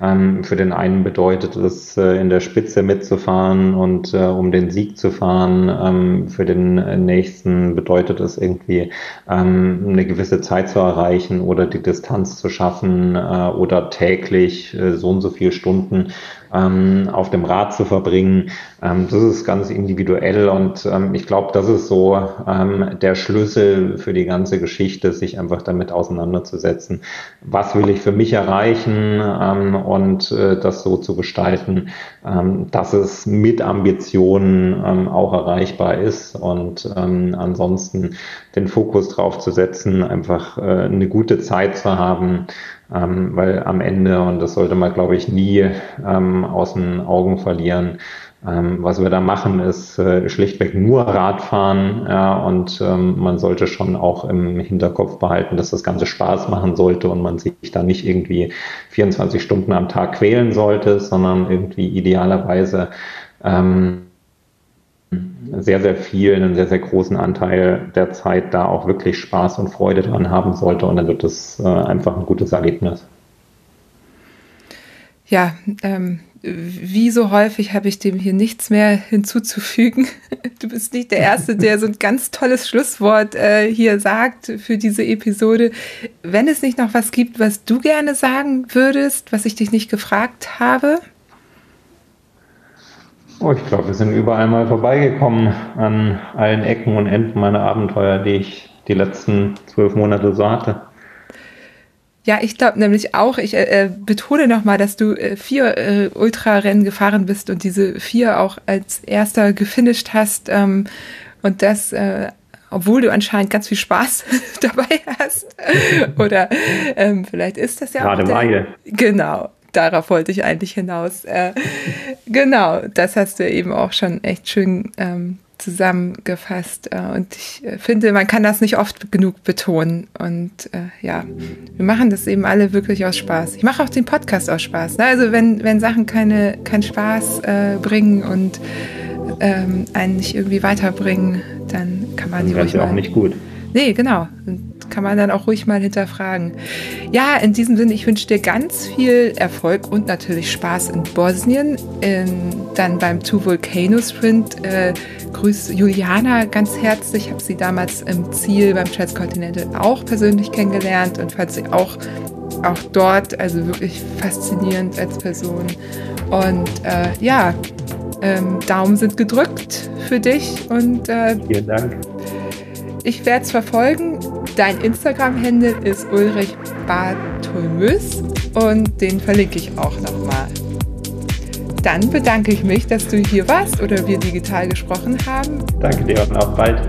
ähm, für den einen bedeutet es, äh, in der Spitze mitzufahren und äh, um den Sieg zu fahren. Ähm, für den nächsten bedeutet es irgendwie, ähm, eine gewisse Zeit zu erreichen oder die Distanz zu schaffen äh, oder täglich äh, so und so viele Stunden ähm, auf dem Rad zu verbringen. Ähm, das ist ganz individuell und ähm, ich glaube, das ist so ähm, der Schlüssel für die ganze Geschichte, sich einfach damit auseinanderzusetzen. Was will ich für mich erreichen ähm, und äh, das so zu gestalten, ähm, dass es mit Ambitionen ähm, auch erreichbar ist und ähm, ansonsten den Fokus drauf zu setzen, einfach äh, eine gute Zeit zu haben, ähm, weil am Ende, und das sollte man, glaube ich, nie ähm, aus den Augen verlieren, ähm, was wir da machen, ist äh, schlichtweg nur Radfahren ja, und ähm, man sollte schon auch im Hinterkopf behalten, dass das Ganze Spaß machen sollte und man sich da nicht irgendwie 24 Stunden am Tag quälen sollte, sondern irgendwie idealerweise ähm, sehr, sehr viel, einen sehr, sehr großen Anteil der Zeit da auch wirklich Spaß und Freude dran haben sollte und dann wird es äh, einfach ein gutes Erlebnis. Ja, ähm, wie so häufig habe ich dem hier nichts mehr hinzuzufügen. Du bist nicht der Erste, der so ein ganz tolles Schlusswort äh, hier sagt für diese Episode. Wenn es nicht noch was gibt, was du gerne sagen würdest, was ich dich nicht gefragt habe? Oh, ich glaube, wir sind überall mal vorbeigekommen an allen Ecken und Enden meiner Abenteuer, die ich die letzten zwölf Monate so hatte. Ja, ich glaube nämlich auch, ich äh, äh betone nochmal, dass du äh, vier äh, Ultrarennen gefahren bist und diese vier auch als erster gefinisht hast. Ähm, und das, äh, obwohl du anscheinend ganz viel Spaß dabei hast. Oder ähm, vielleicht ist das ja Gerade auch. Gerade Genau darauf wollte ich eigentlich hinaus. Äh, genau, das hast du eben auch schon echt schön ähm, zusammengefasst. Äh, und ich äh, finde, man kann das nicht oft genug betonen. Und äh, ja, wir machen das eben alle wirklich aus Spaß. Ich mache auch den Podcast aus Spaß. Ne? Also wenn, wenn Sachen keine, keinen Spaß äh, bringen und ähm, einen nicht irgendwie weiterbringen, dann kann man die ruhig ja auch nicht gut. Nee, genau kann man dann auch ruhig mal hinterfragen. Ja, in diesem Sinne, ich wünsche dir ganz viel Erfolg und natürlich Spaß in Bosnien. In, dann beim Two Volcano Sprint. Äh, grüß Juliana ganz herzlich. Ich habe sie damals im Ziel beim Transcontinental auch persönlich kennengelernt und fand sie auch, auch dort also wirklich faszinierend als Person. Und äh, ja, ähm, Daumen sind gedrückt für dich und äh, vielen Dank. Ich werde es verfolgen. Dein Instagram-Handle ist Ulrich Bartolmös und den verlinke ich auch nochmal. Dann bedanke ich mich, dass du hier warst oder wir digital gesprochen haben. Danke dir und auf bald.